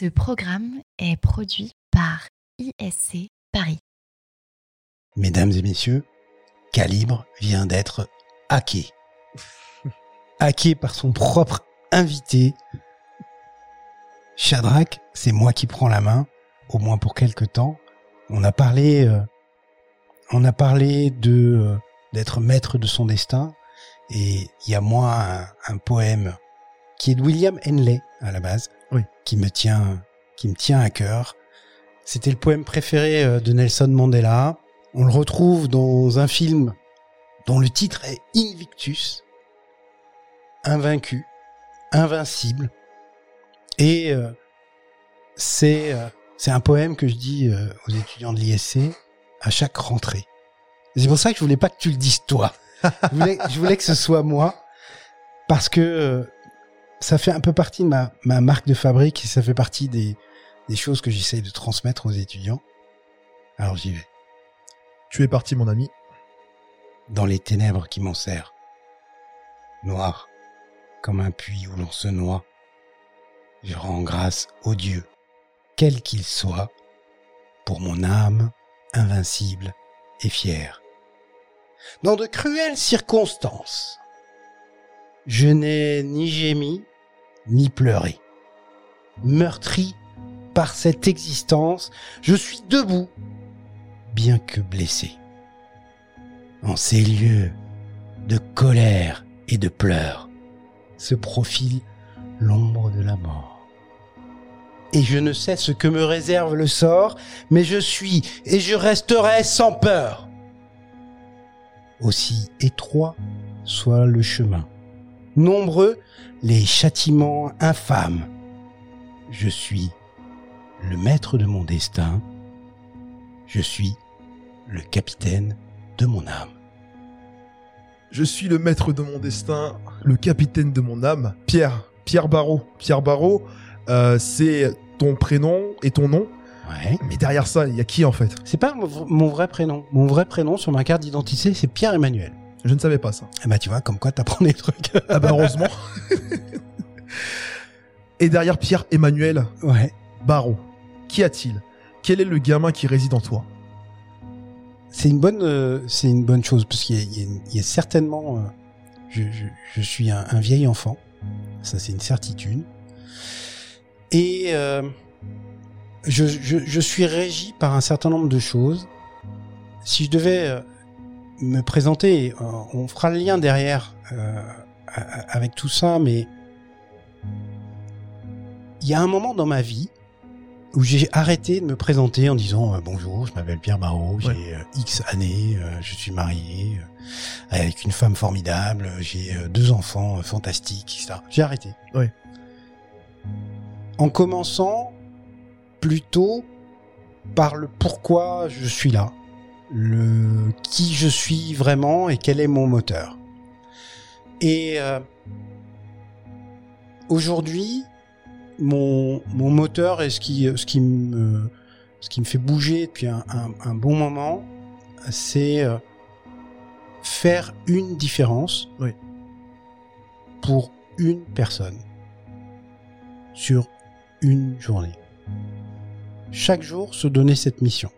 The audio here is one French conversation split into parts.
Ce programme est produit par ISC Paris. Mesdames et messieurs, Calibre vient d'être hacké. hacké par son propre invité. Shadrach, c'est moi qui prends la main, au moins pour quelque temps. On a parlé, euh, on a parlé de euh, d'être maître de son destin, et il y a moi un, un poème qui est de William Henley à la base, Oui. qui me tient, qui me tient à cœur. C'était le poème préféré euh, de Nelson Mandela. On le retrouve dans un film dont le titre est Invictus, invaincu, invincible. Et euh, c'est euh, c'est un poème que je dis aux étudiants de l'ISC à chaque rentrée. C'est pour ça que je voulais pas que tu le dises toi. je, voulais, que ce soit moi parce que ça fait un peu partie de ma, ma marque de fabrique et ça fait partie des, des choses que j'essaye de transmettre aux étudiants. Alors j'y vais. Tu es parti, mon ami. Dans les ténèbres qui m'enserrent, noir comme un puits où l'on se noie, je rends grâce au Dieu, quel qu'il soit, pour mon âme invincible et fière. Dans de cruelles circonstances, je n'ai ni gémi, ni pleuré. Meurtri par cette existence, je suis debout, bien que blessé. En ces lieux de colère et de pleurs se profile l'ombre de la mort. Et je ne sais ce que me réserve le sort, mais je suis et je resterai sans peur. Aussi étroit soit le chemin, nombreux les châtiments infâmes. Je suis le maître de mon destin, je suis le capitaine de mon âme. Je suis le maître de mon destin, le capitaine de mon âme. Pierre, Pierre Barrault. Pierre Barrault, euh, c'est ton prénom et ton nom. Ouais. Mais derrière ça, il y a qui en fait? C'est pas mon vrai prénom. Mon vrai prénom sur ma carte d'identité, c'est Pierre-Emmanuel. Je ne savais pas ça. Eh bah tu vois, comme quoi t'apprends des trucs. Ah bah heureusement. et derrière Pierre Emmanuel ouais. Barrault, qu'y a-t-il? Quel est le gamin qui réside en toi? C'est une bonne, euh, c'est une bonne chose parce qu'il y y y a certainement, euh, je, je, je suis un, un vieil enfant, ça c'est une certitude, et euh, je, je, je suis régi par un certain nombre de choses. Si je devais euh, me présenter, euh, on fera le lien derrière euh, avec tout ça, mais il y a un moment dans ma vie où j'ai arrêté de me présenter en disant euh, bonjour, je m'appelle Pierre Barrault, j'ai euh, X années, euh, je suis marié avec une femme formidable, j'ai deux enfants fantastiques, etc. J'ai arrêté. Ouais. En commençant plutôt par le pourquoi je suis là, le qui je suis vraiment et quel est mon moteur. Et euh, aujourd'hui, mon, mon moteur et ce qui, ce qui me, ce qui me fait bouger depuis un, un- un bon moment, c'est euh, faire une différence Oui. pour une personne sur une journée. Chaque jour, se donner cette mission.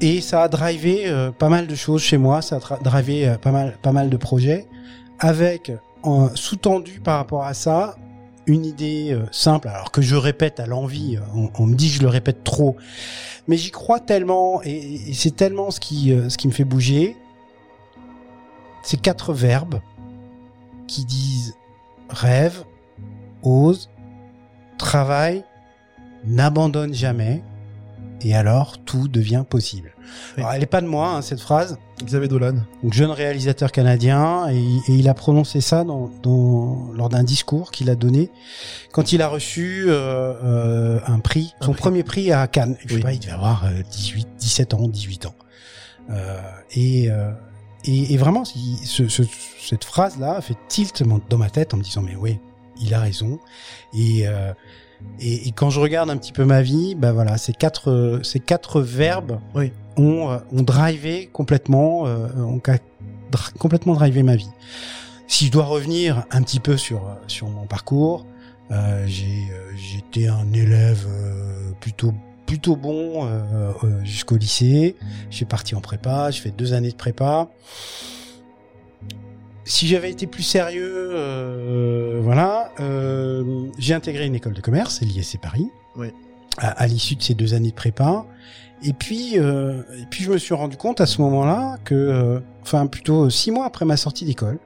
Et ça a drivé euh, pas mal de choses chez moi, ça a drivé euh, pas mal, pas mal de projets, avec en sous-tendu par rapport à ça une idée euh, simple, alors que je répète à l'envie, on, me dit que je le répète trop, mais j'y crois tellement, et, c'est tellement ce qui, ce qui me fait bouger, ces quatre verbes qui disent rêve, ose, travaille, n'abandonne jamais, et alors tout devient possible. Oui. Alors, elle n'est pas de moi, hein, cette phrase, Xavier Dolan. donc, jeune réalisateur canadien, et, et il a prononcé ça dans, dans- lors d'un discours qu'il a donné quand il a reçu euh, euh, un prix, Un son prix. premier prix à Cannes. Je sais Oui. pas, il devait avoir euh, 18, 17 ans, 18 ans. Euh, et, euh, et, et vraiment, ce, ce- cette phrase-là fait tilt dans ma tête en me disant, mais oui, il a raison. Et, euh, et, et quand je regarde un petit peu ma vie, bah voilà, ces quatre, euh, ces quatre verbes Oui. ont, euh, ont drivé complètement, euh, ont complètement drivé ma vie. Si je dois revenir un petit peu sur, sur mon parcours, Euh, j'ai, euh, j'étais un élève euh, plutôt plutôt bon euh, jusqu'au lycée. Je suis parti en prépa. J'ai fait deux années de prépa. Si j'avais été plus sérieux, euh, voilà, euh, j'ai intégré une école de commerce, l'ISC Paris. Oui. À, à l'issue de ces deux années de prépa. Et puis, euh, et puis je me suis rendu compte à ce moment-là que, enfin plutôt six mois après ma sortie d'école,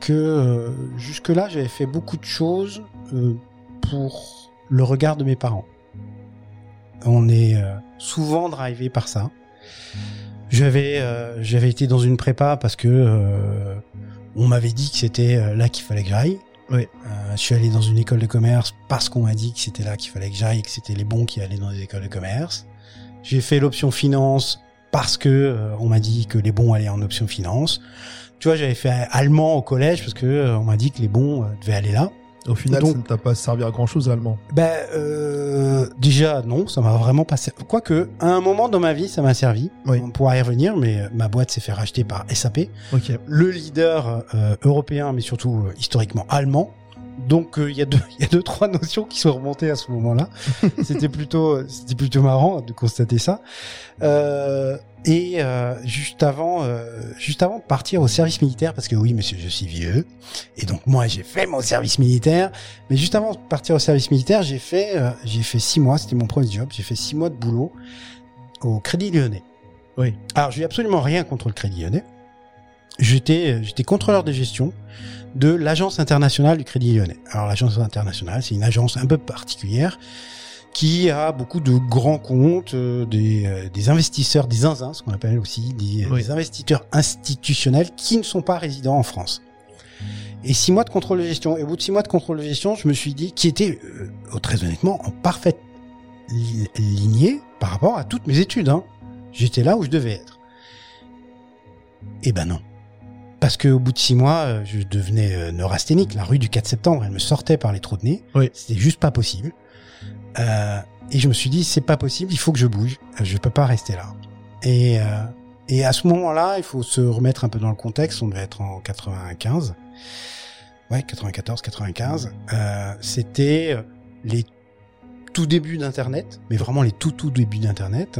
que jusque-là j'avais fait beaucoup de choses pour le regard de mes parents. On est souvent drivé par ça. J'avais euh, j'avais été dans une prépa parce que euh, on m'avait dit que c'était euh, là qu'il fallait que j'aille. Oui. Euh, je suis allé dans une école de commerce parce qu'on m'a dit que c'était là qu'il fallait que j'aille, que c'était les bons qui allaient dans les écoles de commerce. J'ai fait l'option finance parce que euh, on m'a dit que les bons allaient en option finance. Tu vois, j'avais fait allemand au collège parce que euh, on m'a dit que les bons devaient aller là. Au final, Donc- ça ne t'a pas servi à grand chose, l'allemand. Ben euh, déjà non, ça m'a vraiment pas servi. Quoique à un moment dans ma vie, ça m'a servi. Oui. On pourra y revenir, mais euh, ma boîte s'est fait racheter par SAP, le leader euh, européen, mais surtout euh, historiquement allemand. Donc euh, il y a deux, il y a deux trois notions qui sont remontées à ce moment-là. c'était plutôt, c'était plutôt marrant de constater ça. Euh, et euh, juste avant, euh, juste avant de partir au service militaire, parce que oui, monsieur, je suis vieux, et donc moi j'ai fait mon service militaire. Mais juste avant de partir au service militaire, j'ai fait, euh, j'ai fait six mois, c'était mon premier job. J'ai fait six mois de boulot au Crédit Lyonnais. Oui. Alors j'ai absolument rien contre le Crédit Lyonnais. J'étais, j'étais contrôleur de gestion de l'agence internationale du Crédit Lyonnais. Alors l'agence internationale, c'est une agence un peu particulière qui a beaucoup de grands comptes, euh, des, euh, des investisseurs, des zinzins, ce qu'on appelle aussi des, euh, Oui. des investisseurs institutionnels qui ne sont pas résidents en France. Et six mois de contrôle de gestion. Et au bout de six mois de contrôle de gestion, je me suis dit, qui était, euh, très honnêtement, en parfaite li- lignée par rapport à toutes mes études. Hein. J'étais là où je devais être. Eh ben non. Parce que au bout de six mois, euh, je devenais euh, neurasthénique. La rue du 4 septembre, elle me sortait par les trous de nez. Oui. C'était juste pas possible. Euh, et je me suis dit, c'est pas possible, il faut que je bouge. Euh, Je peux pas rester là. Et, euh, et à ce moment-là, il faut se remettre un peu dans le contexte. On devait être en 95. Ouais, 94, 95. Euh, C'était les tout débuts d'Internet, mais vraiment les tout tout débuts d'Internet.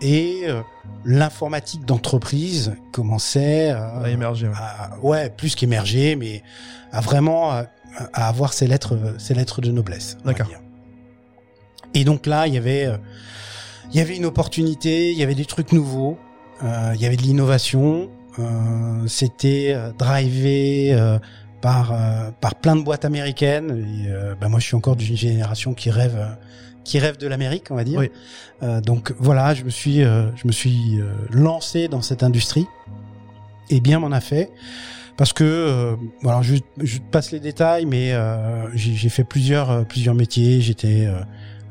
Et euh, l'informatique d'entreprise commençait à, À émerger. ouais. à- ouais, plus qu'émerger, mais à vraiment à, à avoir ses lettres, ses lettres de noblesse. D'accord. Et donc là, il y avait, euh, il y avait une opportunité, il y avait des trucs nouveaux, euh, il y avait de l'innovation. euh, C'était euh, drivé euh, par euh, par plein de boîtes américaines. Et, euh, bah, moi, je suis encore d'une génération qui rêve. Euh, qui rêve de l'Amérique, on va dire. Oui. Euh, donc voilà, je me suis, euh, je me suis euh, lancé dans cette industrie et bien m'en a fait parce que euh, voilà, je, je te passe les détails, mais euh, j'ai fait plusieurs euh, plusieurs métiers. J'étais euh,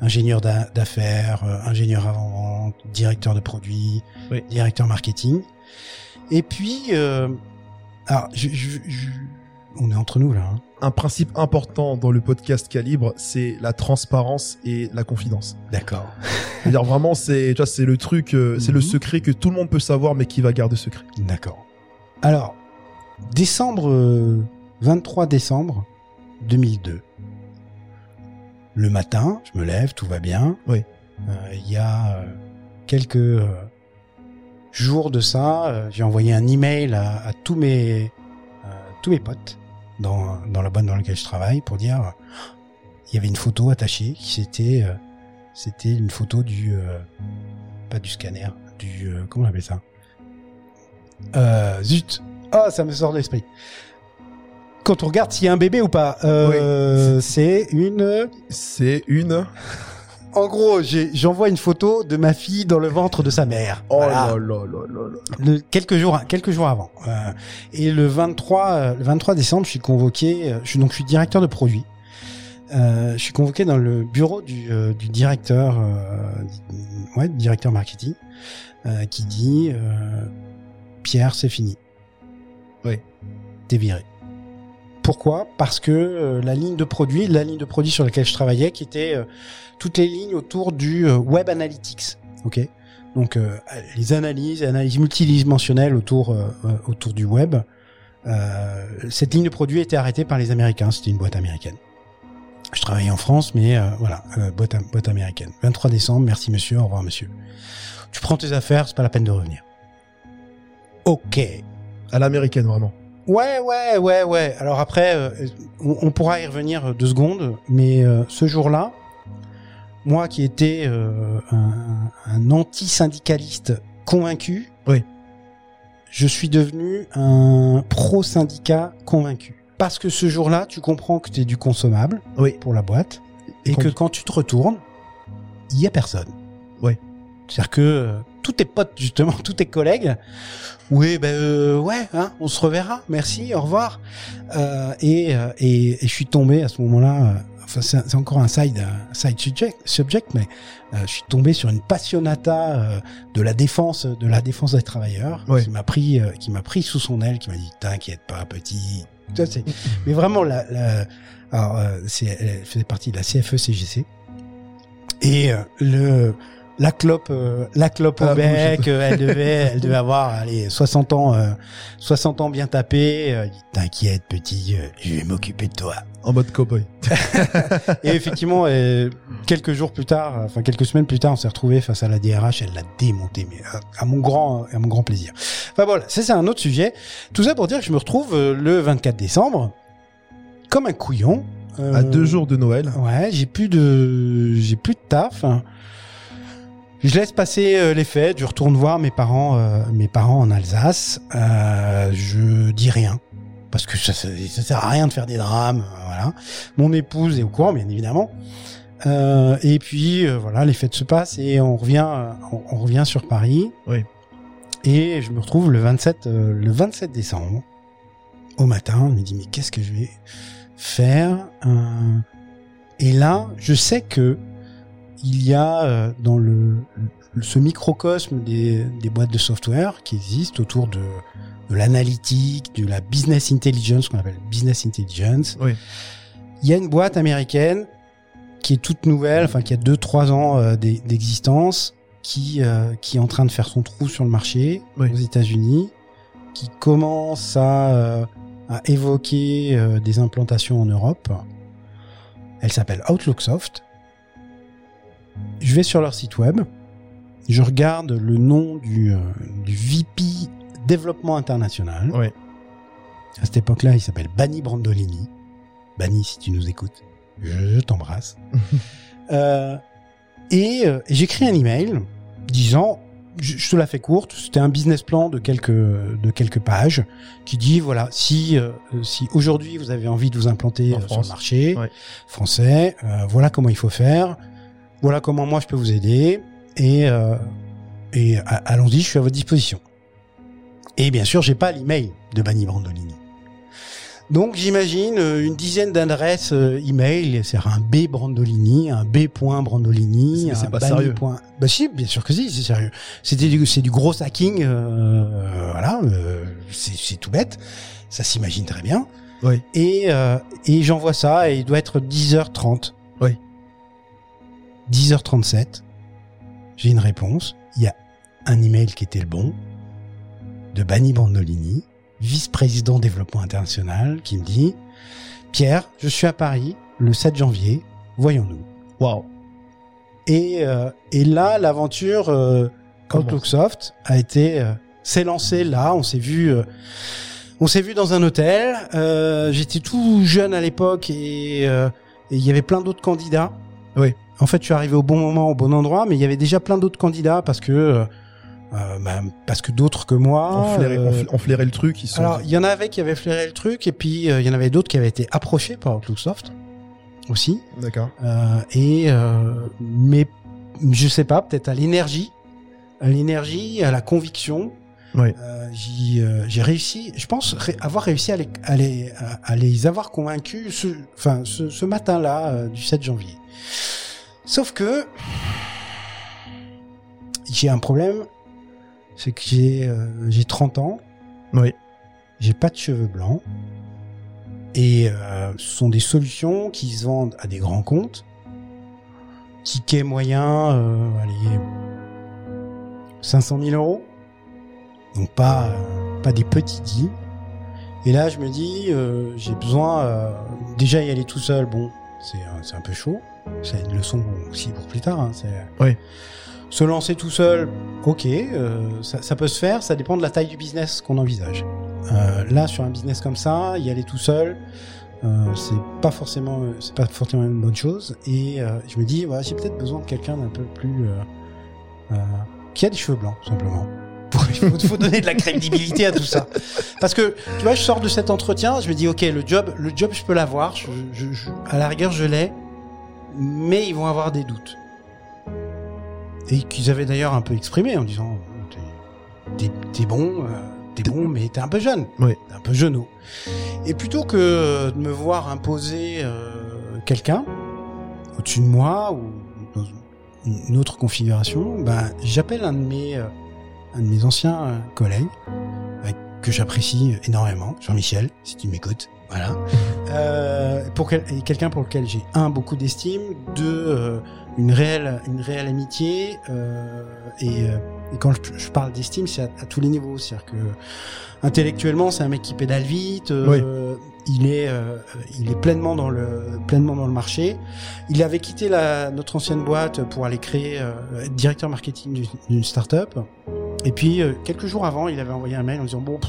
ingénieur d'a- d'affaires, euh, ingénieur avant vente, directeur de produits, Oui. directeur marketing. Et puis, euh, alors, je, je- je- on est entre nous là. hein. Un principe important dans le podcast Calibre, c'est la transparence et la confidence. D'accord. C'est-à-dire vraiment, c'est, tu vois, c'est le truc, euh, c'est le Mhm. secret que tout le monde peut savoir, mais qui va garder secret. D'accord. Alors, décembre, euh, 23 décembre 2002. Le matin, je me lève, tout va bien. Oui. Euh, Il y a euh, quelques euh, jours de ça, euh, j'ai envoyé un email à, à tous mes euh, tous mes potes dans dans la boîte dans laquelle je travaille pour dire il y avait une photo attachée qui c'était euh, c'était une photo du euh, pas du scanner, du euh, comment on appelle ça? Euh, zut. Ah, ça me sort de l'esprit. Quand on regarde s'il y a un bébé ou pas, euh, c'est une. C'est une. En gros, j'envoie une photo de ma fille dans le ventre de sa mère. Oh là là là là là. Le- quelques jours, quelques jours avant. Euh, et le 23, euh, le 23 décembre, je suis convoqué. euh, Je suis donc, je suis directeur de produit. Euh, je suis convoqué dans le bureau du, euh, du directeur, ouais, directeur marketing, qui dit Pierre, c'est fini. Oui. T'es viré. Pourquoi? Parce que euh, la ligne de produit, la ligne de produit sur laquelle je travaillais, qui était euh, toutes les lignes autour du euh, web analytics. Ok? Donc les analyses, analyses multidimensionnelles autour autour du web, cette ligne de produits a été arrêtée par les Américains. C'était une boîte américaine. Je travaillais en France, mais voilà, boîte, boîte américaine. 23 décembre, merci monsieur, au revoir monsieur. Tu prends tes affaires, c'est pas la peine de revenir. Ok. À l'américaine, vraiment. Ouais, ouais, ouais, ouais. Alors après, euh, on, on pourra y revenir deux secondes, mais euh, ce jour-là, moi qui étais euh, un, un anti-syndicaliste convaincu, Oui. je suis devenu un pro-syndicat convaincu. Parce que ce jour-là, tu comprends que tu es du consommable Oui. pour la boîte, et que quand tu te retournes, il y a personne. Oui. C'est-à-dire que euh, tous tes potes, justement, tous tes collègues, oui, ben euh, ouais, hein, on se reverra, merci, au revoir. Euh, et, euh, et, et je suis tombé à ce moment-là, euh, enfin c'est encore un side, un side subject, subject mais euh, je suis tombé sur une passionnata euh, de la défense, de la défense des travailleurs, Ouais. qui m'a pris, euh, qui m'a pris sous son aile, qui m'a dit t'inquiète pas petit. C'est- mais vraiment la, la alors euh, c'est, elle faisait partie de la CFE-CGC et euh, le la clope, euh, la clope Ah, au bec, euh, elle devait, elle devait avoir, allez, 60 ans, euh, 60 ans bien tapés. Euh, T'inquiète, petit, euh, je vais m'occuper de toi. En mode cowboy. Et effectivement, euh, quelques jours plus tard, enfin quelques semaines plus tard, on s'est retrouvé face à la DRH. Elle l'a démonté, mais à, à mon grand, à mon grand plaisir. Enfin voilà, ça c'est un autre sujet. Tout ça pour dire que je me retrouve euh, le 24 décembre comme un couillon. À deux jours de Noël. Ouais, j'ai plus de, j'ai plus de taf. Je laisse passer euh, les fêtes. Je retourne voir mes parents, euh, mes parents en Alsace. Euh, je dis rien parce que ça, ça, ça sert à rien de faire des drames. euh, voilà. Mon épouse est au courant, bien évidemment. Euh, et puis euh, voilà, les fêtes se passent et on revient, on, on revient sur Paris. Oui. Et je me retrouve le 27, euh, le 27 décembre au matin. Je me dis mais qu'est-ce que je vais faire Euh, Et là, je sais que il y a euh, dans le, ce microcosme des, des boîtes de software qui existent autour de, de l'analytique, de la business intelligence, qu'on appelle business intelligence. Oui. Il y a une boîte américaine qui est toute nouvelle, enfin qui a 2-3 ans euh, d'e- d'existence, qui, euh, qui est en train de faire son trou sur le marché Oui. aux États-Unis, qui commence à, euh, à évoquer des implantations en Europe. Elle s'appelle Outlooksoft. Je vais sur leur site web. Je regarde le nom du, euh, du VP développement international. À cette époque-là, il s'appelle Bani Brandolini. Bani, si tu nous écoutes, je, je t'embrasse. Euh, et euh, j'écris un email disant, je, je te la fais courte, c'était un business plan de quelques de quelques pages qui dit voilà si euh, si aujourd'hui vous avez envie de vous implanter sur le marché Ouais. français, voilà comment il faut faire, voilà comment moi je peux vous aider et euh, et a- allons-y, je suis à votre disposition. Et bien sûr, j'ai pas l'email de Bani Brandolini. Donc j'imagine euh, une dizaine d'adresses euh, email, c'est un B Brandolini, un B. Brandolini, c'est un pas Bani sérieux. point- Bah si, bien sûr que si, c'est sérieux. C'était du, c'est du gros hacking, euh, euh, voilà, euh, c'est, c'est tout bête, ça s'imagine très bien. Oui. Et, euh, et j'envoie ça et il doit être 10h30. Oui. 10h37. J'ai une réponse. Il y a un email qui était le bon de Bani Brandolini, vice-président développement international, qui me dit Pierre, je suis à Paris le 7 janvier, voyons-nous. Waouh. Et, euh, et là, l'aventure euh. Outlooksoft a été euh, s'est lancée là. On s'est vu, euh, on s'est vu dans un hôtel. Euh, J'étais tout jeune à l'époque et euh, et il y avait plein d'autres candidats. Oui. En fait, je suis arrivé au bon moment, au bon endroit, mais il y avait déjà plein d'autres candidats parce que euh, bah, parce que d'autres que moi. On flairait, on euh, on flairait le truc. Ils sont... alors, il y en avait qui avaient flairé le truc, et puis euh, il y en avait d'autres qui avaient été approchés par Outlooksoft aussi. D'accord. Euh, et euh, mais je sais pas, peut-être à l'énergie, à l'énergie, à la conviction. Oui. Euh, euh, j'ai réussi, je pense ré- avoir réussi à les, à les, à- les avoir convaincus ce, enfin, ce, ce matin-là du 7 janvier. Sauf que j'ai un problème, c'est que j'ai euh, j'ai 30 ans, Oui. j'ai pas de cheveux blancs, et euh, ce sont des solutions qui se vendent à des grands comptes, ticket moyen, euh, allez, 500 000 euros, donc pas euh, pas des petits deals. Et là, je me dis, euh, j'ai besoin euh, déjà y aller tout seul. Bon, c'est un peu chaud. C'est une leçon aussi pour plus tard. hein, c'est- Oui. Se lancer tout seul, ok, euh, ça, ça peut se faire. Ça dépend de la taille du business qu'on envisage. Euh, là, sur un business comme ça, y aller tout seul, euh, c'est pas forcément, c'est pas forcément une bonne chose. Et euh, je me dis, voilà, j'ai peut-être besoin de quelqu'un d'un peu plus qui a des cheveux blancs, simplement. Il faut, faut donner de la crédibilité à tout ça. Parce que, tu vois, je sors de cet entretien, je me dis, ok, le job, le job, je peux l'avoir, je, je- je- à la rigueur, je l'ai, mais ils vont avoir des doutes. Et qu'ils avaient d'ailleurs un peu exprimé en disant, t'es- bon, euh, t'es bon, mais t'es un peu jeune. Oui. T'es un peu jeuneau. Et plutôt que de me voir imposer euh, quelqu'un au-dessus de moi ou dans une autre configuration, ben, j'appelle un de mes, euh, un de mes anciens collègues que j'apprécie énormément, Jean-Michel, si tu m'écoutes. Voilà. Euh, pour quel- quelqu'un pour lequel j'ai un beaucoup d'estime, deux euh, une réelle une réelle amitié euh, et, euh, et quand je, je parle d'estime, c'est à, à tous les niveaux, c'est-à-dire que intellectuellement, c'est un mec qui pédale vite. Il est, il est pleinement dans le, pleinement dans le marché. Il avait quitté la, notre ancienne boîte pour aller créer, être directeur marketing d'une- d'une start-up. Et puis euh, quelques jours avant, il avait envoyé un mail en disant bon,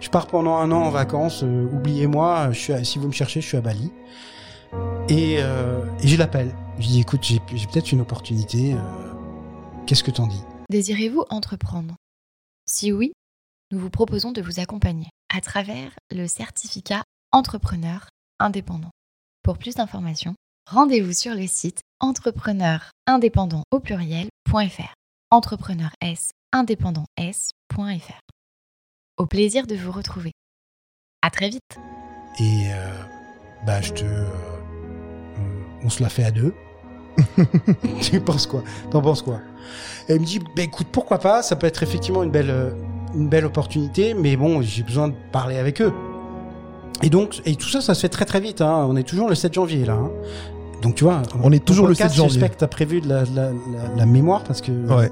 je pars pendant un an en vacances. euh, oubliez-moi. Si vous me cherchez, je suis à Bali. Et, euh, et je l'appelle. Je dis écoute, j'ai peut-être une opportunité. euh, Qu'est-ce que t'en dis? Désirez-vous entreprendre? Si oui, nous vous proposons de vous accompagner à travers le certificat entrepreneur indépendant. Pour plus d'informations, rendez-vous sur le site entrepreneurindépendant au pluriel.fr. Entrepreneur S indépendant S.fr. Au plaisir de vous retrouver. À très vite. Et euh, bah je te, euh, on se la fait à deux. tu penses quoi? T'en penses quoi? Et il me dit, bah écoute, pourquoi pas? Ça peut être effectivement une belle, euh, une belle opportunité, mais bon, j'ai besoin de parler avec eux. Et donc, et tout ça, ça se fait très très vite. Hein. On est toujours le 7 janvier là. hein. Donc tu vois, On est toujours le podcast, 7 janvier. J'espère que t'as prévu de la, de la, la- la mémoire parce que Ouais. euh,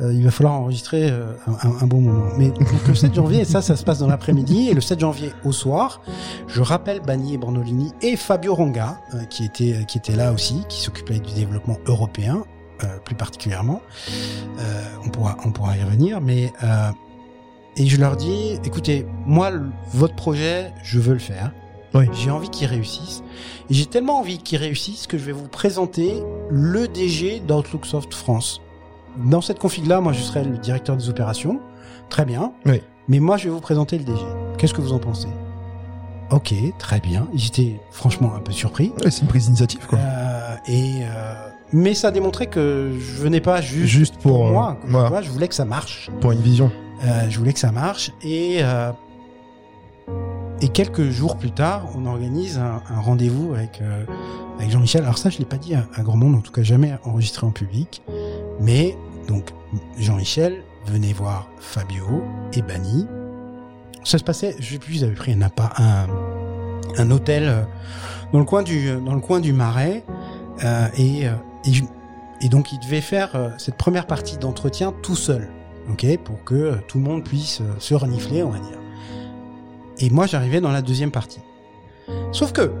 il va falloir enregistrer euh, un, bon moment. Mais donc, le 7 janvier, et ça, ça se passe dans l'après-midi. Et le 7 janvier au soir, je rappelle Bani et Bornolini et Fabio Ronga, euh, qui, était, qui était là aussi, qui s'occupait du développement européen, euh, plus particulièrement. Euh, on, pourra, on pourra y revenir. Mais, euh, et je leur dis, écoutez, moi, le- votre projet, je veux le faire. Oui. J'ai envie qu'il réussisse. Et j'ai tellement envie qu'il réussisse que je vais vous présenter le DG d'Outlooksoft France. Dans cette config-là, moi, je serai le directeur des opérations. Très bien. Oui. Mais moi, je vais vous présenter le DG. Qu'est-ce que vous en pensez? Ok, très bien. J'étais franchement un peu surpris. Ouais, c'est une prise d'initiative, quoi. Euh, et euh, mais ça démontrait que je venais pas juste, Juste pour, pour moi. Tu voilà. vois, je voulais que ça marche. Pour une vision. Euh, je voulais que ça marche. Et, euh, et quelques jours plus tard, on organise un, un rendez-vous avec, euh, avec Jean-Michel. Alors ça, je l'ai pas dit à, à grand monde, en tout cas jamais enregistré en public. Mais donc, Jean-Michel venait voir Fabio et Bani. Ça se passait, je sais plus, ils pris un, un, hôtel euh, dans le coin du, dans le coin du Marais. Euh, et, euh, et, et donc, il devait faire euh, cette première partie d'entretien tout seul ok, pour que euh, tout le monde puisse euh, se renifler, on va dire. Et moi, j'arrivais dans la deuxième partie. Sauf que,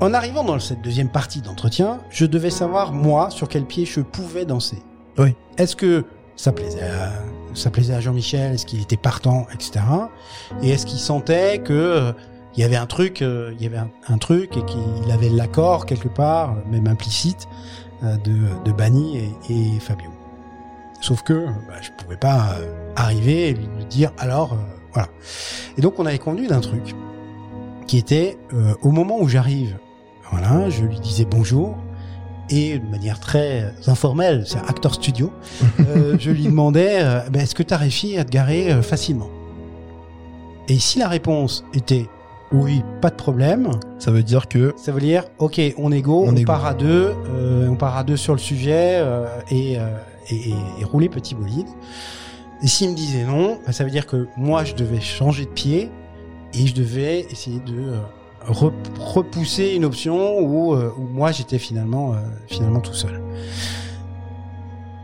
en arrivant dans cette deuxième partie d'entretien, je devais savoir, moi, sur quel pied je pouvais danser. Oui. Est-ce que ça plaisait à, ça plaisait à Jean-Michel? Est-ce qu'il était partant, etc. Et est-ce qu'il sentait que euh, il y avait un truc, euh, il y avait un, truc et qu'il avait l'accord quelque part, même implicite, euh, de, de Bani et, Fabio? Sauf que bah, je pouvais pas arriver et lui dire alors voilà. Et donc on avait convenu d'un truc qui était au moment où j'arrive, voilà, je lui disais bonjour et de manière très informelle, c'est Actor Studio, euh, je lui demandais euh, Ben, est-ce que tu as réussi à te garer euh, facilement? Et si la réponse était oui, pas de problème, Ça veut dire que ça veut dire, ok, on est go, On on, est go. part à deux, euh, on part à deux sur le sujet euh, et, euh, et, et- et rouler petit bolide. Et s'il me disait non, bah, ça veut dire que moi je devais changer de pied et je devais essayer de euh, repousser une option où, euh, où moi j'étais finalement euh, finalement tout seul.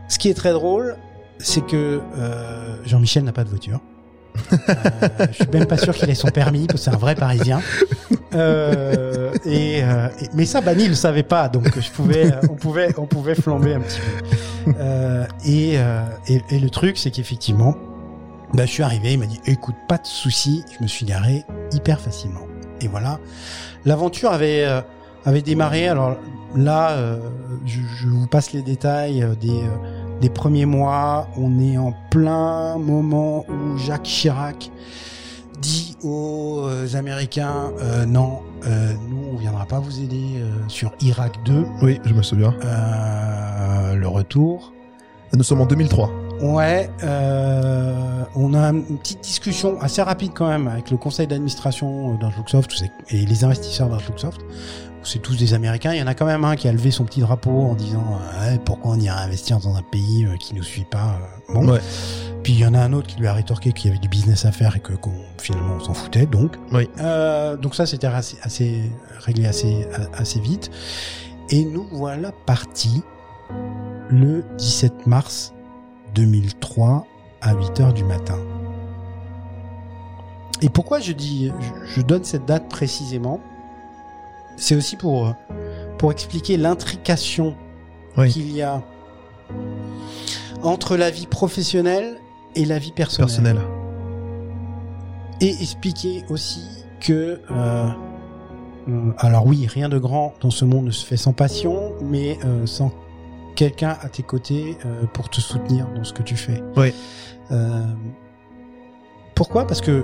Ce qui est très drôle, c'est que euh, Jean-Michel n'a pas de voiture. Euh, je suis même pas sûr qu'il ait son permis, parce que c'est un vrai Parisien. Euh, et, euh, mais ça, Bani le savait pas, donc je pouvais, on pouvait, on pouvait flamber un petit peu. Et, et, et le truc, c'est qu'effectivement, bah, je suis arrivé, il m'a dit, écoute, pas de souci, je me suis garé hyper facilement. Et voilà, l'aventure avait euh, avait démarré. Alors là, euh, je, je vous passe les détails euh, des des premiers mois. On est en plein moment où Jacques Chirac dit aux Américains euh, non, euh, nous on viendra pas vous aider euh, sur Irak 2, Oui, je me souviens. le retour. Nous sommes en 2003. Ouais, euh, on a une petite discussion assez rapide quand même avec le conseil d'administration d'Outlooksoft tous ces- et les investisseurs d'Outlooksoft. C'est tous des Américains. Il y en a quand même un qui a levé son petit drapeau en disant euh, pourquoi on irait investir dans un pays euh, qui nous suit pas. euh, Bon. Ouais. Puis il y en a un autre qui lui a rétorqué qu'il y avait du business à faire et que finalement on s'en foutait. Donc, Oui. Euh, donc ça c'était assez, assez réglé assez assez vite. Et nous voilà partis le 17 mars 2003 à 8 heures du matin. Et pourquoi je dis, je, donne cette date précisément? C'est aussi pour pour expliquer l'intrication Oui. qu'il y a entre la vie professionnelle et la vie personnelle. Personnel. Et expliquer aussi que, euh, euh, alors oui, rien de grand dans ce monde ne se fait sans passion, mais euh, sans quelqu'un à tes côtés euh, pour te soutenir dans ce que tu fais. Oui. Euh, pourquoi? Parce que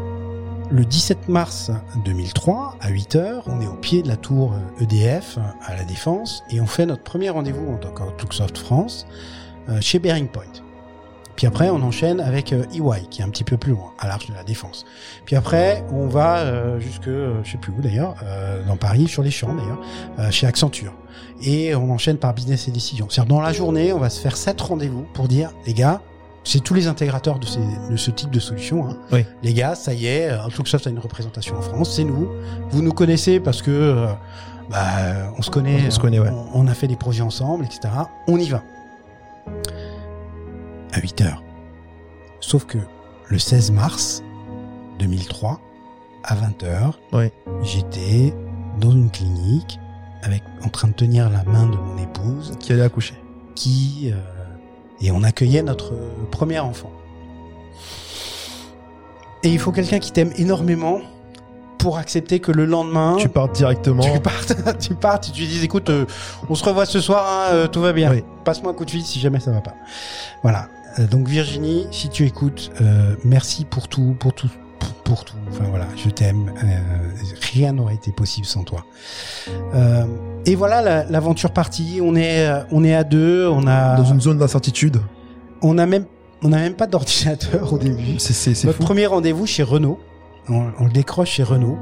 le 17 mars 2003, à 8 heures, on est au pied de la tour euh, EDF à la Défense et on fait notre premier rendez-vous en tant qu'Outlooksoft France euh, chez Bearing Point. Puis après, on enchaîne avec euh, EY, qui est un petit peu plus loin, à l'arche de la Défense. Puis après, on va euh, jusque, je sais plus où d'ailleurs, euh, dans Paris, sur les champs d'ailleurs, euh, chez Accenture. Et on enchaîne par business et décision. C'est-à-dire, dans la journée, on va se faire sept rendez-vous pour dire, les gars, c'est tous les intégrateurs de, ces, de ce type de solution. Hein. Oui. Les gars, ça y est, euh, Outlooksoft a une représentation en France, c'est nous. Vous nous connaissez parce que euh, bah, on se connaît, On se connaît, ouais. on, on a fait des projets ensemble, etc. On y va. À 8 heures. Sauf que le 16 mars 2003, à 20 heures, Oui. j'étais dans une clinique avec en train de tenir la main de mon épouse Qui allait accoucher. qui euh, et on accueillait notre premier enfant. Et il faut quelqu'un qui t'aime énormément pour accepter que le lendemain Tu pars directement. tu partes, tu partes, et tu dis écoute, euh, on se revoit ce soir, hein, euh, tout va bien. Oui. Passe-moi un coup de fil si jamais ça va pas. Voilà. Euh, donc Virginie, si tu écoutes, euh, merci pour tout, pour tout, pour, tout. Enfin voilà, je t'aime. Euh, rien n'aurait été possible sans toi. Euh, et voilà la- l'aventure partie. On est, euh, on est à deux. On a, Dans une zone d'incertitude. on a même, on a même pas d'ordinateur au début. C'est Notre fou. premier rendez-vous chez Renault. On, on le décroche chez Renault.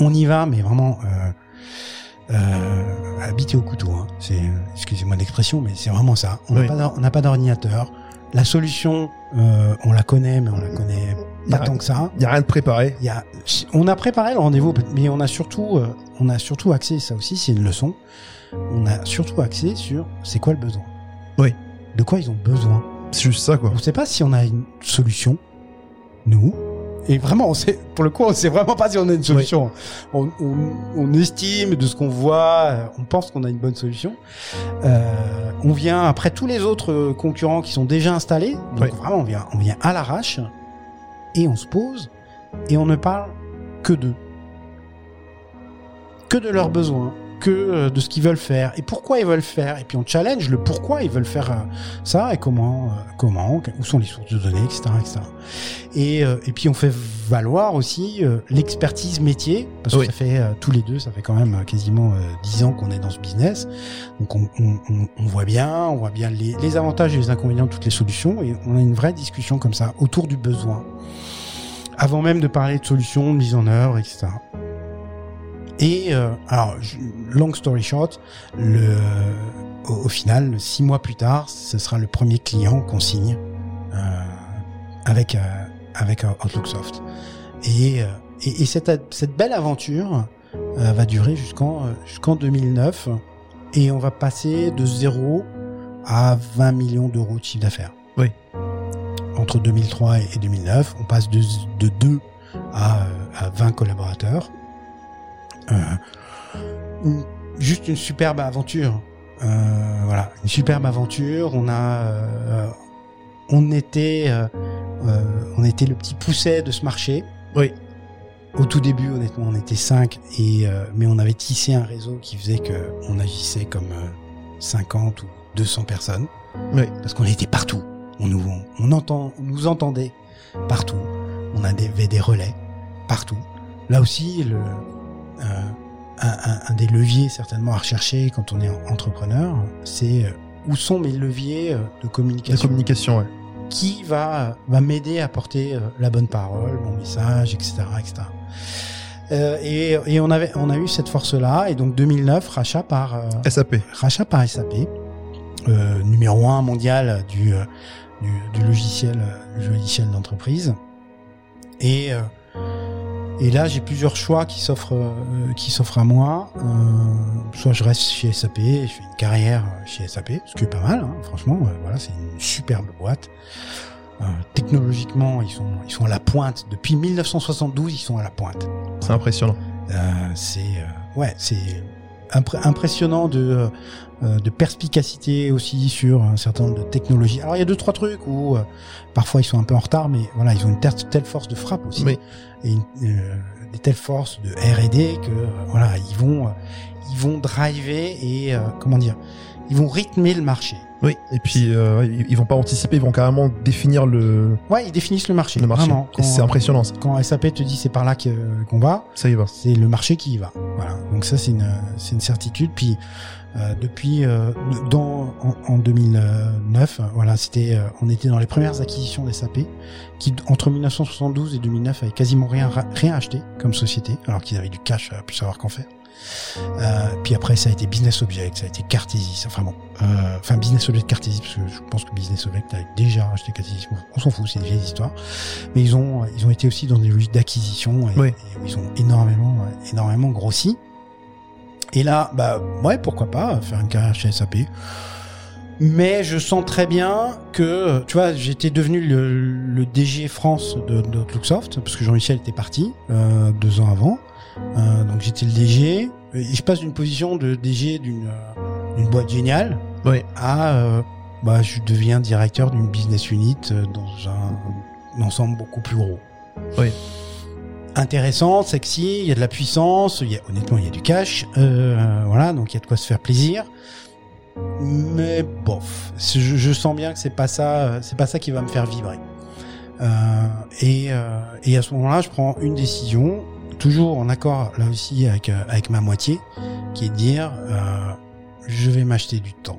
On y va, mais vraiment euh, euh, habité au couteau. Hein. C'est, excusez-moi l'expression, mais c'est vraiment ça. On n'a Oui. pas d'or- on n'a pas d'ordinateur. La solution, euh, on la connaît, mais on la connaît pas tant que ça. Il y a rien de préparé. Il y a, on a préparé le rendez-vous, mais on a surtout, euh, on a surtout axé, ça aussi c'est une leçon. On a surtout axé sur c'est quoi le besoin. Oui. De quoi ils ont besoin. C'est juste ça, quoi. On ne sait pas si on a une solution, nous. Et vraiment, on sait, pour le coup, on sait vraiment pas si on a une solution. On, on- on estime de ce qu'on voit, on pense qu'on a une bonne solution. Euh, on vient après tous les autres concurrents qui sont déjà installés. Donc Oui. vraiment, on vient, on vient à l'arrache et on se pose et on ne parle que d'eux, que de leurs besoins, que euh, de ce qu'ils veulent faire et pourquoi ils veulent faire? Et puis on challenge le pourquoi ils veulent faire euh, ça et comment, euh, comment, où sont les sources de données, etc., etc. Et, et puis on fait valoir aussi l'expertise métier parce que Oui. ça fait tous les deux, ça fait quand même quasiment dix ans qu'on est dans ce business. Donc on, on, on- on voit bien, on voit bien les, les avantages et les inconvénients de toutes les solutions et on a une vraie discussion comme ça autour du besoin avant même de parler de solutions, de mise en œuvre, etc. Et euh, alors, long story short, le, au, au final, six mois plus tard, ce sera le premier client qu'on signe euh, avec euh, avec euh, Outlooksoft. Et, euh, et, et cette, cette belle aventure euh, va durer jusqu'en jusqu'en 2009 et on va passer de 0 à 20 millions d'euros de chiffre d'affaires. Oui. En entre 2003 et 2009. On passe de, de 2 à, à 20 collaborateurs. Euh, une- juste une superbe aventure. Euh, voilà, une superbe aventure. On a, euh, on était, on était le petit pousset de ce marché. Oui. Au tout début, honnêtement, on était 5 et euh, mais on avait tissé un réseau qui faisait que on agissait comme euh, 50 ou 200 personnes. Oui. Parce qu'on était partout. On nous, on entend, on nous entendait partout. On avait des relais partout. Là aussi, le, un, un- un des leviers certainement à rechercher quand on est entrepreneur, c'est euh, où sont mes leviers euh, de communication communication, ouais. qui va va m'aider à porter euh, la bonne parole, mon message, etc., etc. Euh, et, et on avait on a eu cette force là et donc 2009 rachat par euh, SAP. rachat par SAP euh, numéro un mondial du euh, du, du logiciel euh, du logiciel d'entreprise et euh, et là j'ai plusieurs choix qui s'offrent euh, qui s'offrent à moi Euh, soit je reste chez SAP je fais une carrière chez SAP ce qui est pas mal hein, franchement euh, voilà c'est une superbe boîte Euh, technologiquement ils sont ils sont à la pointe depuis 1972 ils sont à la pointe C'est impressionnant. euh, c'est euh, ouais, c'est impressionnant de euh, de perspicacité aussi sur un certain nombre de technologies. Alors il y a deux trois trucs où euh, parfois ils sont un peu en retard, mais voilà, ils ont une telle, telle force de frappe aussi Oui. Et euh, des telles forces de R&D que euh, voilà, ils vont euh, ils vont driver et euh, comment dire, ils vont rythmer le marché. Oui. Et puis, euh, ils vont pas anticiper, ils vont carrément définir le, Ouais, ils définissent le marché. le marché. Vraiment, Et c'est impressionnant, ça. Quand SAP te dit c'est par là qu'on va, Ça y va. c'est le marché qui y va. Voilà. Donc ça c'est une c'est une certitude. Puis euh, depuis euh, dans en, en 2009, euh, voilà, c'était euh, on était dans les premières acquisitions des SAP qui entre 1972 et 2009 avaient quasiment rien rien acheté comme société, alors qu'ils avaient du cash à plus savoir qu'en faire. Euh, puis après ça a été Business Object, ça a été Cartesis, enfin bon, euh, enfin Business Object Cartesis parce que je pense que Business Object a déjà acheté Cartesis, on s'en fout, c'est des vieilles histoires. Mais ils ont ils ont été aussi dans des logiques d'acquisition et, Oui. et où ils ont énormément euh, énormément grossi. Et là, bah ouais, pourquoi pas faire une carrière chez SAP. Mais je sens très bien que, tu vois, j'étais devenu le, le DG France de, de parce que Jean-Michel était parti euh, deux ans avant. Euh, donc j'étais le DG. Et je passe d'une position de DG d'une euh, d'une boîte géniale à, euh, bah, je deviens directeur d'une business unit dans un, un ensemble beaucoup plus gros. Oui. Intéressant, sexy, il y a de la puissance, il y a, honnêtement, il y a du cash, euh, voilà, donc il y a de quoi se faire plaisir. Mais bof, je, je sens bien que c'est pas ça, c'est pas ça qui va me faire vibrer. Euh, et, euh, et à ce moment-là, je prends une décision, toujours en accord là aussi avec euh, avec ma moitié, qui est de dire, euh, je vais m'acheter du temps.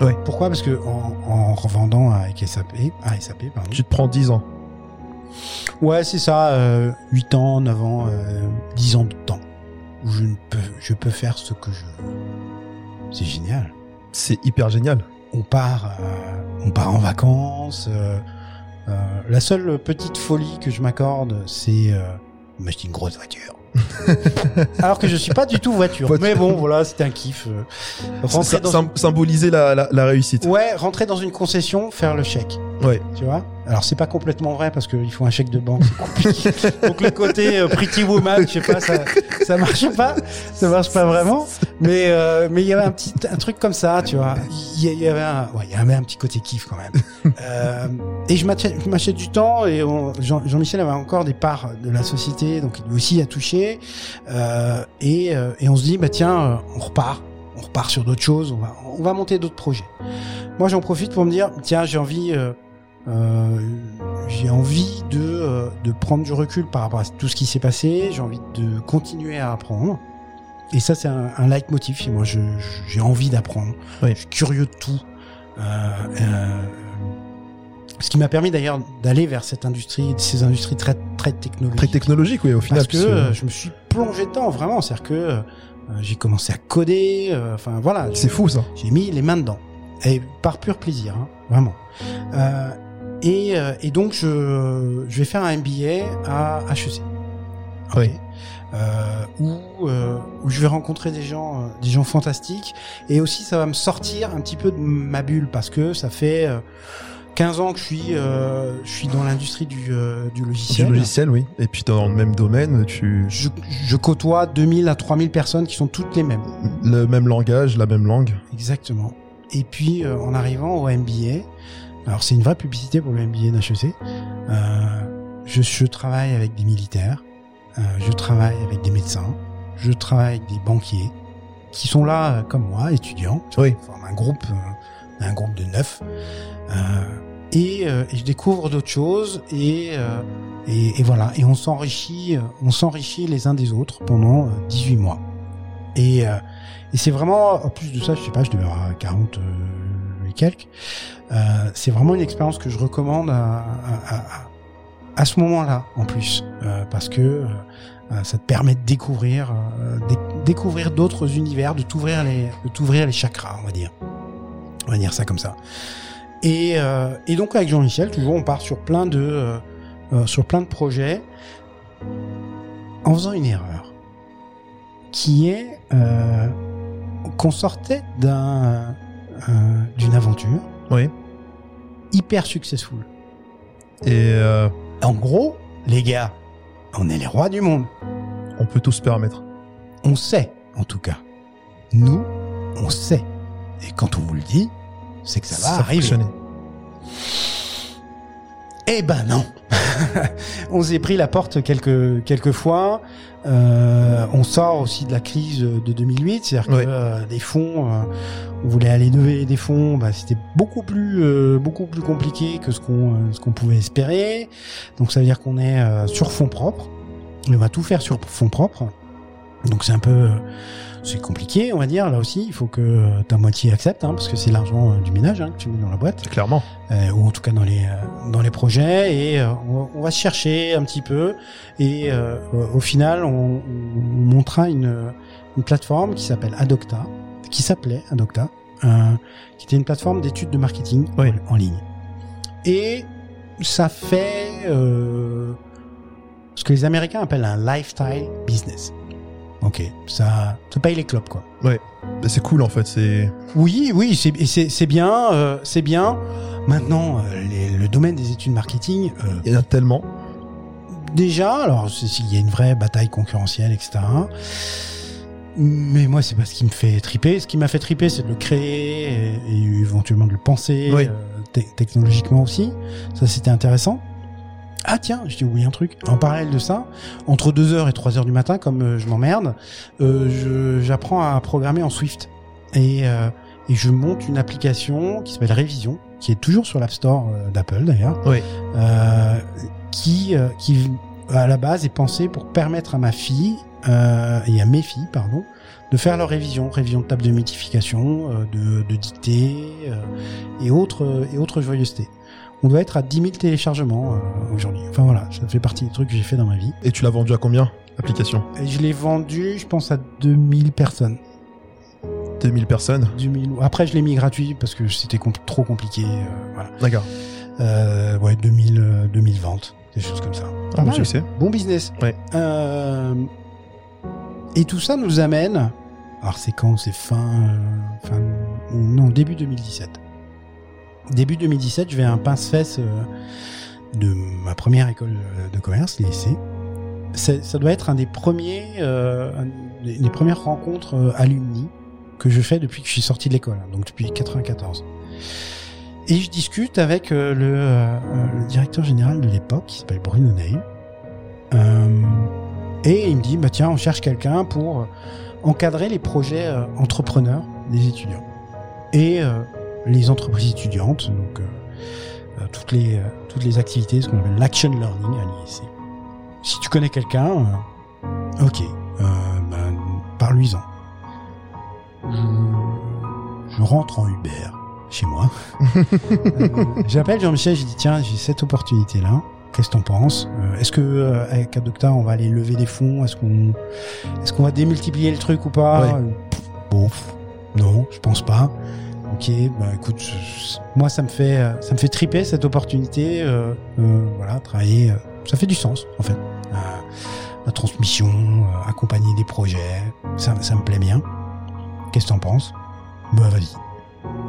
Ouais. Pourquoi? Parce que en, en revendant avec SAP, à SAP, pardon. Tu te prends 10 ans. Ouais, c'est ça, euh, 8 ans, 9 ans, euh, 10 ans de temps. Où je ne peux, je peux faire ce que je veux. C'est génial. C'est hyper génial. On part, euh, on part en vacances. euh, euh, la seule petite folie que je m'accorde, c'est euh, m'acheter une grosse voiture. Alors que je suis pas du tout voiture. Mais bon, voilà, c'était un kiff. euh. Rentrer Ça- dans sym- Symboliser la, la, la réussite. Ouais, rentrer dans une concession, faire le chèque. Ouais. Tu vois? Alors c'est pas complètement vrai parce qu'il faut un chèque de banque, c'est compliqué. Donc le côté euh, Pretty Woman, je sais pas, ça, ça marche pas, ça marche pas vraiment. Mais euh, mais il y avait un petit un truc comme ça, tu vois. Il y, avait un ouais, il y avait un petit côté kiff quand même. Euh, et je m'achète du temps et on- Jean- Jean-Michel avait encore des parts de la société, donc il lui aussi a touché. Euh, et euh, et on se dit bah tiens, euh, on repart, on repart sur d'autres choses, on va on va monter d'autres projets. Moi, j'en profite pour me dire, tiens, j'ai envie, euh, j'ai envie de, euh, de prendre du recul par rapport à tout ce qui s'est passé. J'ai envie de continuer à apprendre. Et ça, c'est un, un leitmotiv chez moi. Je, je- j'ai envie d'apprendre. Oui. Je suis curieux de tout. Euh, euh, ce qui m'a permis d'ailleurs d'aller vers cette industrie, ces industries très très technologiques. Très technologique, oui, au final. Parce que euh, je me suis plongé dedans, vraiment. C'est-à-dire que euh, j'ai commencé à coder. euh, Enfin voilà. c'est fou, ça. J'ai mis les mains dedans. Et par pur plaisir, hein, vraiment. Euh, et, euh, et donc, je, je vais faire un MBA à HEC. Oui. Euh, où, euh, où je vais rencontrer des gens, euh, des gens fantastiques. Et aussi, ça va me sortir un petit peu de ma bulle parce que ça fait euh, 15 ans que je suis, euh, je suis dans l'industrie du, euh, du Du logiciel. logiciel, oui. Et puis dans le même domaine, tu Je, je côtoie 2000 à 3000 personnes qui sont toutes les mêmes. le même langage, la même langue. Exactement. Et puis, euh, en arrivant au MBA, alors c'est une vraie publicité pour le MBA d'HEC, euh, je, je travaille avec des militaires, euh, je travaille avec des médecins, je travaille avec des banquiers qui sont là euh, comme moi, étudiants. Oui. Forme un groupe, euh, un groupe de neuf. Euh, et, euh, et je découvre d'autres choses et, euh, et, et voilà. Et on s'enrichit, on s'enrichit les uns des autres pendant euh, 18 mois. Et, euh, et c'est vraiment, en plus de ça, je sais pas, je devais avoir 40 euh, et Euh, c'est vraiment une expérience que je recommande à, ce moment-là, en plus, euh, parce que euh, ça te permet de découvrir, dé- découvrir d'autres univers, de t'ouvrir les, de t'ouvrir les chakras, on va dire. On va dire ça comme ça. Et, et donc avec Jean-Michel, toujours, on part sur plein de, sur plein de projets, en faisant une erreur, qui est qu'on sortait d'un, d'une aventure Oui. hyper successful. Et euh, En gros, les gars, on est les rois du monde. on peut tout se permettre. On sait, en tout cas. Nous, on sait. Et quand on vous le dit, c'est que ça va arriver. Eh ben non. on s'est pris la porte quelques quelques fois. Euh, on sort aussi de la crise de 2008, c'est-à-dire Ouais. que euh, des fonds, euh, on voulait aller lever des fonds, bah, c'était beaucoup plus euh, beaucoup plus compliqué que ce qu'on euh, ce qu'on pouvait espérer. Donc ça veut dire qu'on est euh, sur fonds propres. On va tout faire sur fonds propres. Donc c'est un peu euh, c'est compliqué, on va dire. Là aussi, il faut que ta moitié accepte, hein, parce que c'est l'argent euh, du ménage hein, que tu mets dans la boîte Clairement. euh, ou en tout cas dans les euh, dans les projets et euh, on, va- se chercher un petit peu et euh, au final on, on montra une une plateforme qui s'appelle Adocta qui s'appelait Adocta euh, qui était une plateforme d'études de marketing Oui. en, en ligne et ça fait euh, ce que les Américains appellent un lifestyle business ok ça ça paye les clopes quoi Bah, c'est cool en fait. C'est oui, oui, c'est bien, euh, c'est bien. Maintenant, euh, les- le domaine des études marketing, euh, il y en a tellement. déjà, alors c'est- il y a une vraie bataille concurrentielle, etc. Mais moi, c'est pas ce qui me fait triper. Ce qui m'a fait triper, c'est de le créer et, et éventuellement de le penser Oui. euh, te- technologiquement aussi. Ça, c'était intéressant. Ah tiens, j'ai oublié un truc. En parallèle de ça, entre 2h et 3h du matin, comme euh, je m'emmerde, euh, je- j'apprends à programmer en Swift. Et, euh, et je monte une application qui s'appelle Révision, qui est toujours sur l'App Store euh, d'Apple d'ailleurs, Oui. euh, qui, euh, qui à la base est pensée pour permettre à ma fille euh, et à mes filles, pardon, de faire leur révision, révision de table de multiplication, euh, de, de dictée euh, et autres et autres joyeusetés. On doit être à 10 000 téléchargements euh, aujourd'hui. Enfin voilà, ça fait partie des trucs que j'ai fait dans ma vie. Et tu l'as vendu à combien l'application Et je l'ai vendu, je pense, à 2000 personnes. 2000 personnes. 2000... Après, je l'ai mis gratuit parce que c'était compl- trop compliqué. euh, voilà. D'accord. Euh, ouais, 2000, euh, 2000 ventes, des choses comme ça. Ah, bon mal. succès. Bon business. Ouais. Euh, et tout ça nous amène. Alors c'est quand C'est fin, euh, fin, non début 2017. Début 2017, je vais à un pince-fesse euh, de ma première école euh, de commerce. C'est- Ça doit être un des premiers, euh, des, premières rencontres euh, alumni que je fais depuis que je suis sorti de l'école, hein, donc depuis 94. Et je discute avec le, euh, le directeur général de l'époque, qui s'appelle Bruno Ney. Euh, et il me dit, bah tiens, on cherche quelqu'un pour encadrer les projets entrepreneurs des étudiants. Et les entreprises étudiantes, donc euh, euh, toutes, les, euh, toutes les activités, ce qu'on appelle l'action learning à l'IEC. Si tu connais quelqu'un, euh, ok, euh, ben, parle-lui-en. Je, je rentre en Uber chez moi. Euh, J'appelle Jean-Michel, j'ai dit tiens, j'ai cette opportunité-là. Qu'est-ce que t'en penses? Euh, Est-ce que euh, avec Adocta, on va aller lever des fonds? Est-ce qu'on est-ce qu'on va démultiplier le truc ou pas? Ouais. Pff, Bon, non, je pense pas. Ok, bah écoute, je- moi ça me fait euh, ça me fait triper cette opportunité. euh, euh, voilà, travailler, euh, ça fait du sens en fait. La transmission, accompagner des projets, ça, ça me plaît bien. Qu'est-ce que t'en penses? Bah vas-y.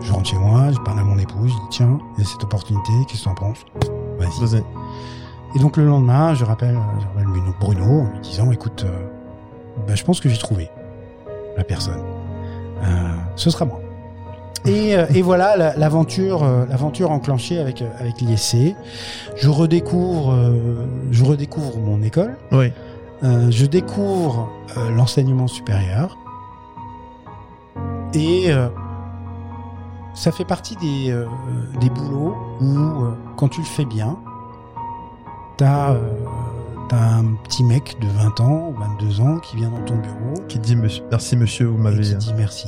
Je rentre chez moi, je parle à mon épouse, je dis tiens, il y a cette opportunité, qu'est-ce que tu en penses Vas-y. Et donc le lendemain, je rappelle, je rappelle Bruno- Bruno en lui disant écoute, euh, bah, je pense que j'ai trouvé la personne. Euh, ce sera moi. Et, euh, et voilà la- l'aventure, euh, l'aventure enclenchée avec euh, avec l'ISC. Je redécouvre, je redécouvre mon école. Oui. Euh, je découvre euh, l'enseignement supérieur et euh, ça fait partie des, des boulots où quand tu le fais bien, t'as t'as un petit mec de 20 ans ou 22 ans qui vient dans ton bureau Qui dit monsieur, merci monsieur, vous m'avez. qui dit merci.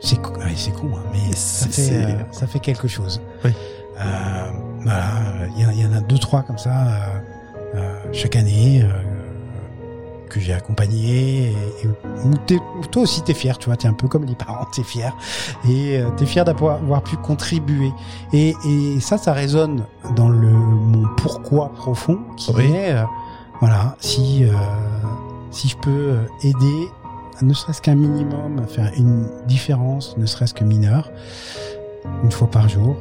C'est con, ouais, c'est con, hein, mais ça fait, c'est- euh, ça fait quelque chose. Oui. Euh, voilà, il y, en- il y en a deux trois comme ça euh, euh, chaque année euh, que j'ai accompagné et, et où toi aussi t'es fier, tu vois, t'es un peu comme les parents, t'es fier et euh, t'es fier d'avoir avoir pu contribuer. Et, et ça, ça résonne dans le mon pourquoi profond qui Oui. est euh, voilà, si euh, si je peux euh, aider ne serait-ce qu'un minimum faire une différence, ne serait-ce que mineure, une fois par jour,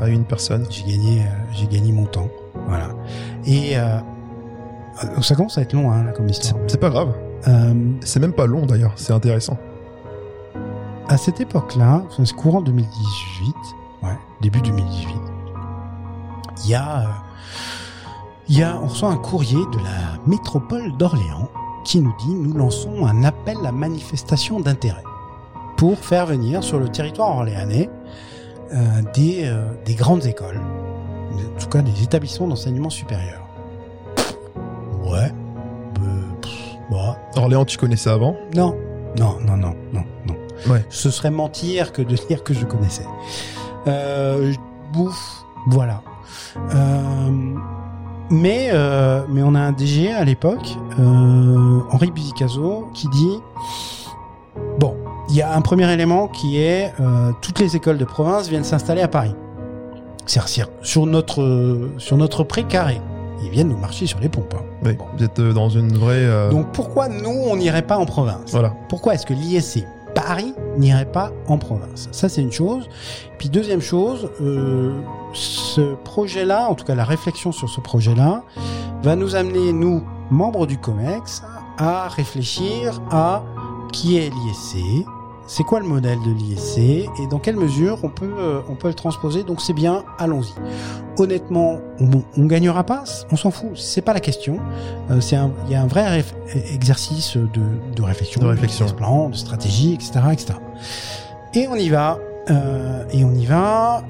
à une personne. j'ai gagné, euh, j'ai gagné mon temps. Voilà. Et euh, ça commence à être long, hein, là, comme C'est histoire. c'est pas grave. Euh, C'est même pas long d'ailleurs, c'est intéressant. à cette époque-là, c'est courant 2018, ouais, début 2018, il y a, il y a, on reçoit un courrier de la métropole d'Orléans qui nous dit nous lançons un appel à manifestation d'intérêt pour faire venir sur le territoire orléanais euh, des, euh, des grandes écoles, en tout cas des établissements d'enseignement supérieur. Ouais, euh, bah, Orléans, tu connaissais avant? Non, non, non, non, non, non. Ouais. Ce serait mentir que de dire que je connaissais. Euh, bouffe, voilà. Euh, mais, euh, mais on a un DG à l'époque, euh, Henri Buzicazo, qui dit bon, il y a un premier élément qui est euh, toutes les écoles de province viennent s'installer à Paris. C'est-à-dire sur notre sur notre précaré. Ils viennent nous marcher sur les pompes. hein. Oui. Bon. Vous êtes euh, dans une vraie. euh, Donc pourquoi nous on n'irait pas en province? Voilà. pourquoi est-ce que l'ISC Paris n'irait pas en province Ça, c'est une chose. Puis deuxième chose, euh, ce projet-là, en tout cas la réflexion sur ce projet-là, va nous amener, nous, membres du COMEX, à réfléchir à qui est l'ISC, c'est quoi le modèle de l'ISC et dans quelle mesure on peut, euh, on peut le transposer? Donc c'est bien, allons-y. Honnêtement, on, on gagnera pas, on s'en fout, c'est pas la question. Euh, c'est un, il y a un vrai exercice de, de réflexion, De réflexion. plan, de stratégie, etc., etc. Et on y va. euh, et on y va.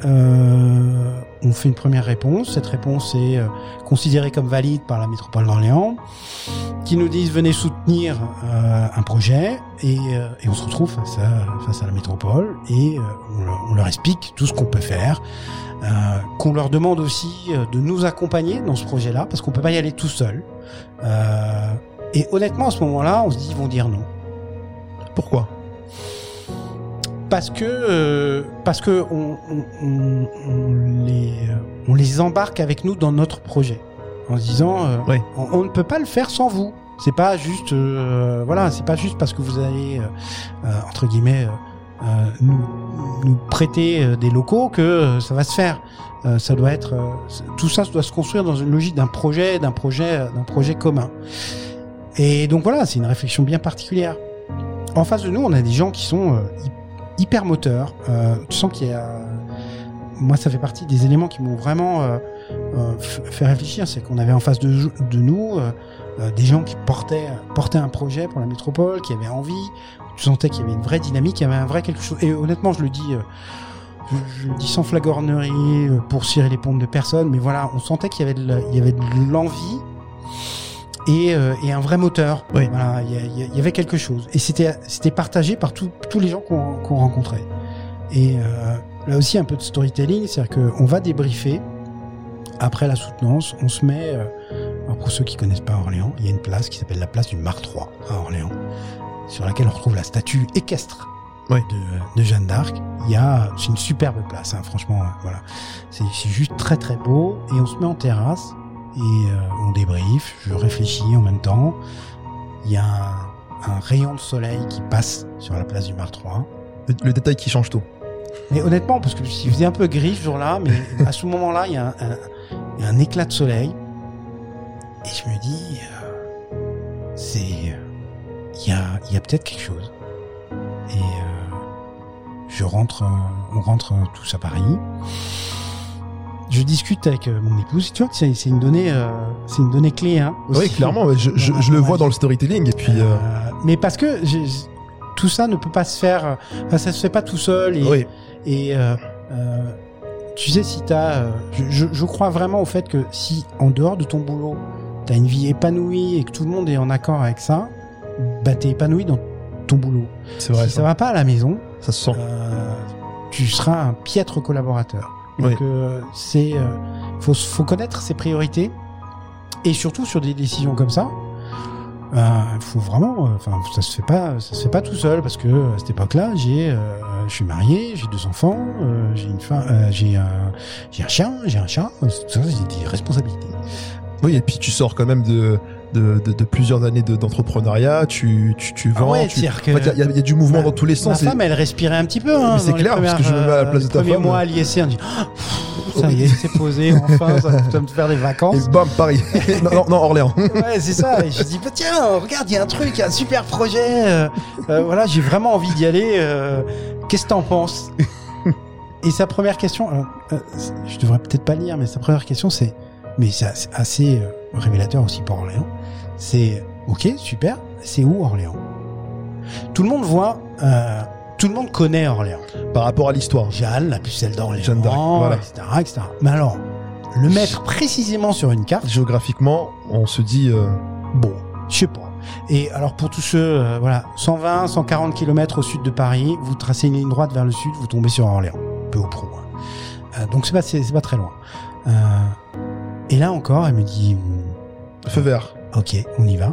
On fait une première réponse. Cette réponse est euh, considérée comme valide par la métropole d'Orléans, qui nous disent venez soutenir euh, un projet. Et, euh, et on se retrouve face à, la métropole et on, leur, explique tout ce qu'on peut faire. Qu'on leur demande aussi de nous accompagner dans ce projet-là, parce qu'on peut pas y aller tout seul. Et honnêtement, à ce moment-là, on se dit ils vont dire non. Pourquoi? Parce que euh, parce que on, on, on- les on les embarque avec nous dans notre projet en se disant euh, on, ne peut pas le faire sans vous. C'est pas juste euh, voilà, c'est pas juste parce que vous allez euh, euh, entre guillemets euh, euh, nous nous prêter euh, des locaux que euh, ça va se faire. Euh, ça doit être euh, tout ça doit se construire dans une logique d'un projet, d'un projet, euh, d'un projet commun. Et donc voilà, c'est une réflexion bien particulière. En face de nous, on a des gens qui sont euh, hyper moteurs. Euh, tu sens qu'il y a moi, ça fait partie des éléments qui m'ont vraiment euh, euh, fait réfléchir. C'est qu'on avait en face de, nous des gens qui portaient, portaient un projet pour la métropole, qui avaient envie. Tu sentais qu'il y avait une vraie dynamique, il y avait un vrai quelque chose. Et honnêtement, je le dis, je, dis sans flagornerie pour cirer les pompes de personne, mais voilà, on sentait qu'il y avait y avait de l'envie et, euh, et un vrai moteur. Oui. Voilà, il y, avait quelque chose. Et c'était c'était partagé par tous tous les gens qu'on rencontrait. Et euh, là aussi, un peu de storytelling, c'est-à-dire qu'on va débriefer après la soutenance, on se met, euh, alors pour ceux qui connaissent pas Orléans, il y a une place qui s'appelle la place du Mar 3 à Orléans, sur laquelle on retrouve la statue équestre Oui. de, de Jeanne d'Arc. Il y a, c'est une superbe place, hein, franchement, voilà. C'est juste très très beau, et on se met en terrasse, et euh, on débriefe, je réfléchis en même temps. Il y a un, un rayon de soleil qui passe sur la place du Mar 3. le, le détail qui change tout. Mais honnêtement, parce que il faisait un peu gris ce jour-là, mais à ce moment-là, il y, a un- éclat de soleil. Et je me dis, euh, c'est. Il y a, y a peut-être quelque chose. Et euh, je rentre, on rentre tous à Paris. Je discute avec euh, mon épouse. Tu vois c'est une donnée, euh, c'est une donnée clé. Hein, Oui, clairement, je, je- je le vois dans le storytelling. Et puis, euh, Euh, mais parce que tout ça ne peut pas se faire, euh, enfin, ça se fait pas tout seul. Et, oui, et tu sais, si t'as, euh, je, je, je crois vraiment au fait que si en dehors de ton boulot, t'as une vie épanouie et que tout le monde est en accord avec ça, bah t'es épanoui dans ton boulot. c'est vrai. si ça Ça, va pas à la maison, ça se sent. euh, tu seras un piètre collaborateur. Oui. Donc euh, c'est, euh, faut, faut connaître ses priorités et surtout sur des décisions comme ça. Il faut vraiment, euh, enfin, ça se fait pas, ça se fait pas tout seul parce que à cette époque-là, j'ai, euh, je suis marié, j'ai deux enfants, euh, j'ai une femme, euh, j'ai un, j'ai un chien, j'ai un chat, euh, j'ai des responsabilités. Oui, et puis tu sors quand même de, de, de, de plusieurs années de- d'entrepreneuriat. tu, tu, tu Ah vends. ouais, tu... c'est-à-dire que- En fait, il y, a- il y a du mouvement Ma- dans tous les Ma sens. et- femme, elle respirait un petit peu. Hein, c'est clair, parce que je me mets à la place euh, de ta femme. mois à l'ISC, on dit, ça y est, c'est posé, enfin, ça va me faire des vacances. Et bam, Paris. non, non, non, Orléans. Ouais, c'est ça. Et je dis, bah, tiens, regarde, il y a un truc, il y a un super projet. euh, euh, voilà, j'ai vraiment envie d'y aller. euh, Qu'est-ce que t'en penses? Et sa première question, alors, je devrais peut-être pas lire, mais sa première question, c'est, mais c'est assez- révélateur aussi pour Orléans. C'est, ok, super. C'est où Orléans? Tout le monde voit, euh, tout le monde connaît Orléans. Par rapport à l'histoire. Jeanne, la pucelle d'Orléans, Jeanne d'Arc, voilà. etc., etc. Mais alors, le mettre précisément sur une carte. Géographiquement, on se dit. euh, Bon, je sais pas. Et alors pour tous ceux, euh, voilà, 120, 140 km au sud de Paris, vous tracez une ligne droite vers le sud, vous tombez sur Orléans, peu au pro. hein. Euh, donc c'est pas, c'est c'est pas très loin. Euh, et là encore, elle me dit, feu vert. Ok, on y va.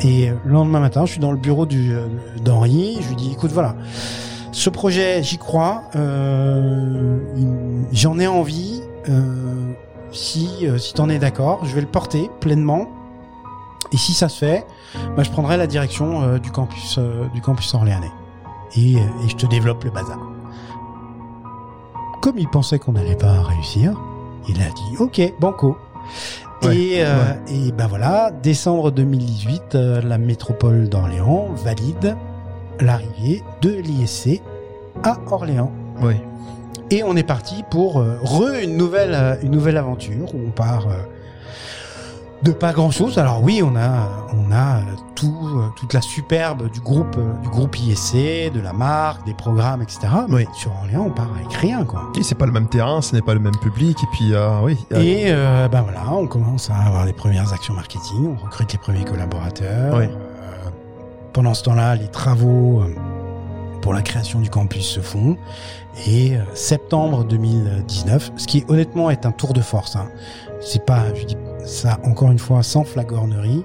Et euh, le lendemain matin, je suis dans le bureau euh, d'Henri, je lui dis, écoute, voilà, ce projet, j'y crois, euh, j'en ai envie, si, euh, si t'en es d'accord, je vais le porter pleinement. Et si ça se fait, bah, je prendrai la direction du campus, du campus orléanais. Et, et je te développe le bazar. Comme il pensait qu'on n'allait pas réussir, il a dit, ok, banco. Ouais, et, euh, et ben voilà, décembre 2018, euh, la métropole d'Orléans valide l'arrivée de l'ISC à Orléans. Oui. Et on est parti pour euh, re une nouvelle une nouvelle aventure où on part de pas grand chose. Alors oui, on a on a tout toute la superbe du groupe du groupe ISC, de la marque, des programmes, etc. Mais sur Orléans, on part avec rien quoi. Et c'est pas le même terrain, ce n'est pas le même public. Et puis, euh, oui. euh, Et euh, ben voilà, on commence à avoir les premières actions marketing, on recrute les premiers collaborateurs. Oui. Euh, pendant ce temps-là, les travaux pour la création du campus se font. Et septembre 2019, ce qui honnêtement est un tour de force. Hein. C'est pas, je dis ça encore une fois sans flagornerie,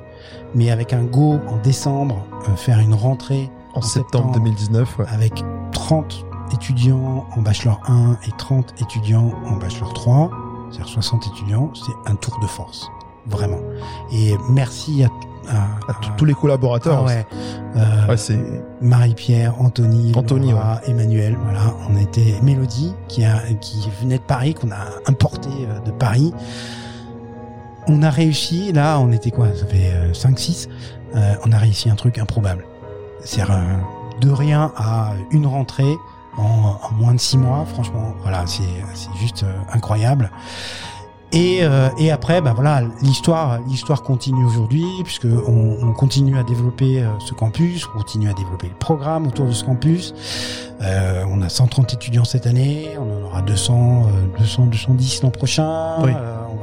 mais avec un go en décembre, euh, faire une rentrée en septembre 2019, ouais. avec 30 étudiants en bachelor 1 et 30 étudiants en bachelor 3, c'est-à-dire 60 étudiants, c'est un tour de force, vraiment. Et merci à, à- À tous les collaborateurs. ah ouais, euh, Ouais, c'est. Marie-Pierre, Anthony, Anthony, Laura, Emmanuel, voilà, on était Mélodie qui a qui venait de Paris, qu'on a importé euh, de Paris. On a réussi, là, on était quoi Ça fait 5-6. on a réussi un truc improbable. C'est euh, de rien à une rentrée en, en moins de 6 mois, franchement, voilà, c'est juste euh, incroyable. Et, euh, et après, bah voilà, l'histoire, l'histoire continue aujourd'hui puisque on, on continue à développer euh, ce campus, on continue à développer le programme autour de ce campus. Euh, on a 130 étudiants cette année, on en aura 200, euh, 200, 210 l'an prochain. Oui.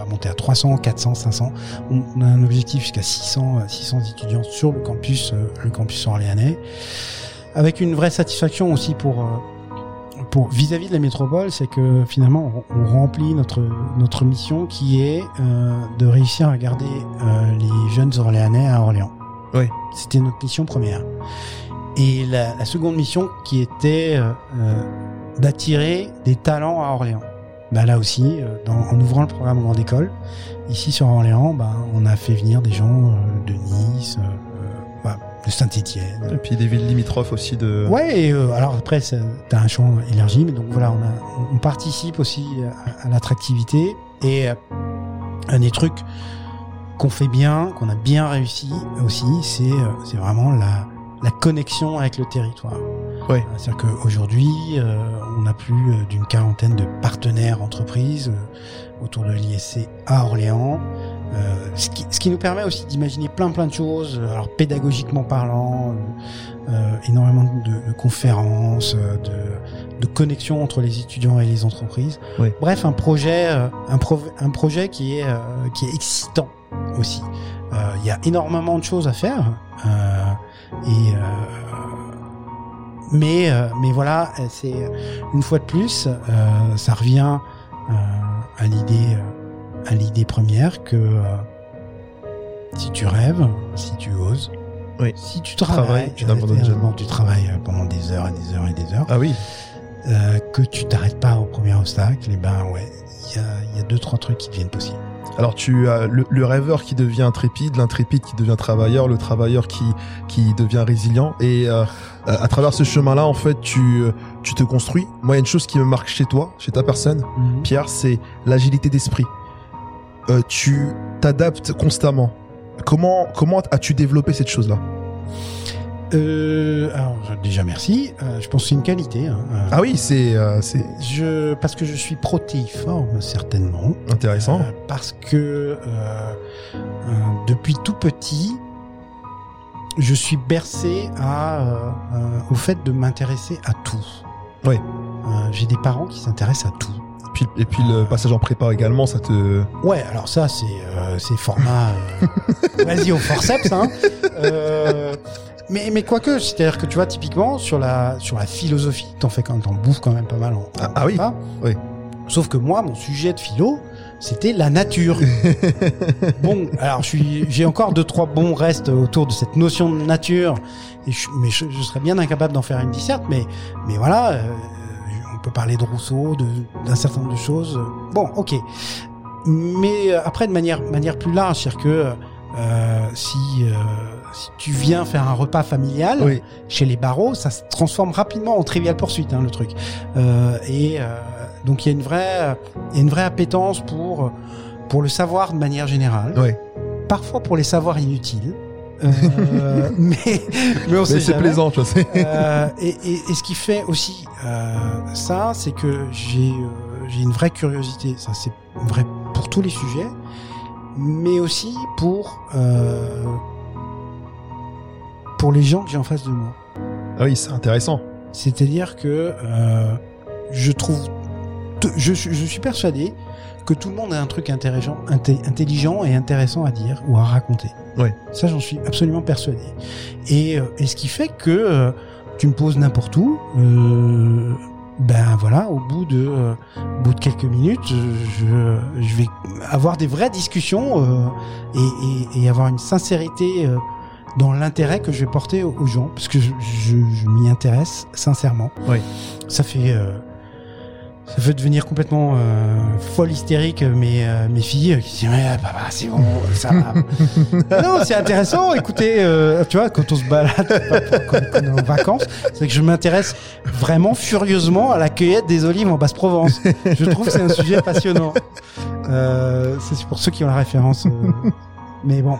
Euh, monter à 300, 400, 500. On, on a un objectif jusqu'à 600, euh, 600 étudiants sur le campus, euh, le campus orléanais, avec une vraie satisfaction aussi pour. euh, pour vis-à-vis de la métropole, c'est que finalement on, on remplit notre notre mission qui est euh, de réussir à garder euh, les jeunes Orléanais à Orléans. Oui. C'était notre mission première. Et la, la seconde mission qui était euh, euh, d'attirer des talents à Orléans. Bah là aussi, euh, dans- en ouvrant le programme Grande École, ici sur Orléans, bah, on a fait venir des gens euh, de Nice, euh, bah, de Saint-Étienne. Et puis des villes limitrophes aussi de. Ouais, et, euh, alors après, t'as un champ élargi, mais donc voilà, on, a, on participe aussi à, à l'attractivité. Et euh, un des trucs qu'on fait bien, qu'on a bien réussi aussi, c'est euh, c'est vraiment la, la connexion avec le territoire. Ouais. C'est-à-dire qu'aujourd'hui, euh, on a plus euh, d'une quarantaine de partenaires entreprises euh, autour de l'ISC à Orléans. Euh, ce, qui, ce qui nous permet aussi d'imaginer plein plein de choses, alors pédagogiquement parlant, euh, énormément de, de conférences, de, de connexions entre les étudiants et les entreprises. Oui. Bref, un projet, un, pro- un projet qui est euh, qui est excitant aussi. Euh, Il y a énormément de choses à faire euh, et euh, mais euh, mais voilà, euh, c'est une fois de plus, euh, ça revient euh, à l'idée euh, à l'idée première que euh, si tu rêves, si tu oses, Oui. si tu Travailles, tu n'abandonnes euh, jamais. tu travailles euh, pendant des heures et des heures et des heures, Ah oui. euh, que tu t'arrêtes pas au premier obstacle, et ben ouais, il y a, il y a deux trois trucs qui deviennent possibles. Alors tu as le, le rêveur qui devient intrépide, l'intrépide qui devient travailleur, le travailleur qui qui devient résilient et euh, euh, à travers ce chemin-là en fait tu euh, tu te construis. Moi il y a une chose qui me marque chez toi, chez ta personne, Pierre, c'est l'agilité d'esprit. Euh, tu t'adaptes constamment. Comment comment as-tu développé cette chose-là? Euh, alors déjà merci. Euh, je pense que c'est une qualité. hein. Euh, Ah oui, c'est euh, c'est Je parce que je suis protéiforme certainement. intéressant. Parce que euh, euh, depuis tout petit, je suis bercé à, au fait de m'intéresser à tout. Oui. J'ai des parents qui s'intéressent à tout. Et puis, et puis le passage en prépa également, ça te Ouais, alors ça c'est euh, c'est format. euh, Vas-y au forceps. Hein. Mais mais quoique, c'est-à-dire que tu vois typiquement sur la sur la philosophie, t'en fais quand même, t'en bouffes quand même pas mal. En, Ah, en ah oui, prépa. oui. Sauf que moi, mon sujet de philo, c'était la nature. bon, alors je suis, j'ai encore deux trois bons restes autour de cette notion de nature, et je, mais je, je serais bien incapable d'en faire une disserte. Mais mais voilà, euh, on peut parler de Rousseau, de d'un certain nombre de choses. Bon, ok. Mais euh, après de manière manière plus large, c'est-à-dire que euh, si euh, si tu viens faire un repas familial Oui. chez les barreaux, ça se transforme rapidement en trivial poursuite, hein, le truc. Euh, et euh, donc il y a une vraie, y a une vraie appétence pour pour le savoir de manière générale. Oui. Parfois pour les savoirs inutiles. Euh, mais mais c'est plaisant, tu vois. c'est- Euh, et, et, et ce qui fait aussi euh, ça, c'est que j'ai euh, j'ai une vraie curiosité. Ça, c'est vrai pour tous les sujets, mais aussi pour euh, pour les gens que j'ai en face de moi. Ah oui, c'est intéressant. C'est-à-dire que euh, je trouve, je, suis- je suis persuadé que tout le monde a un truc intéressant, inté- intelligent et intéressant à dire ou à raconter. Ouais. Ça, j'en suis absolument persuadé. Et, euh, et ce qui fait que euh, tu me poses n'importe où, euh, ben voilà, au bout de, euh, au bout de quelques minutes, je, je vais avoir des vraies discussions euh, et, et, et avoir une sincérité euh, dans l'intérêt que je vais porter aux, gens, parce que je, je, je m'y intéresse sincèrement. Oui. Ça fait, euh, ça fait devenir complètement euh, folle hystérique mes euh, mes filles euh, qui disent mais papa c'est bon ça va. non c'est intéressant écoutez euh, tu vois quand on se balade quand, quand on est en vacances c'est que je m'intéresse vraiment furieusement à la cueillette des olives en Basse-Provence je trouve que c'est un sujet passionnant euh, c'est pour ceux qui ont la référence euh, mais bon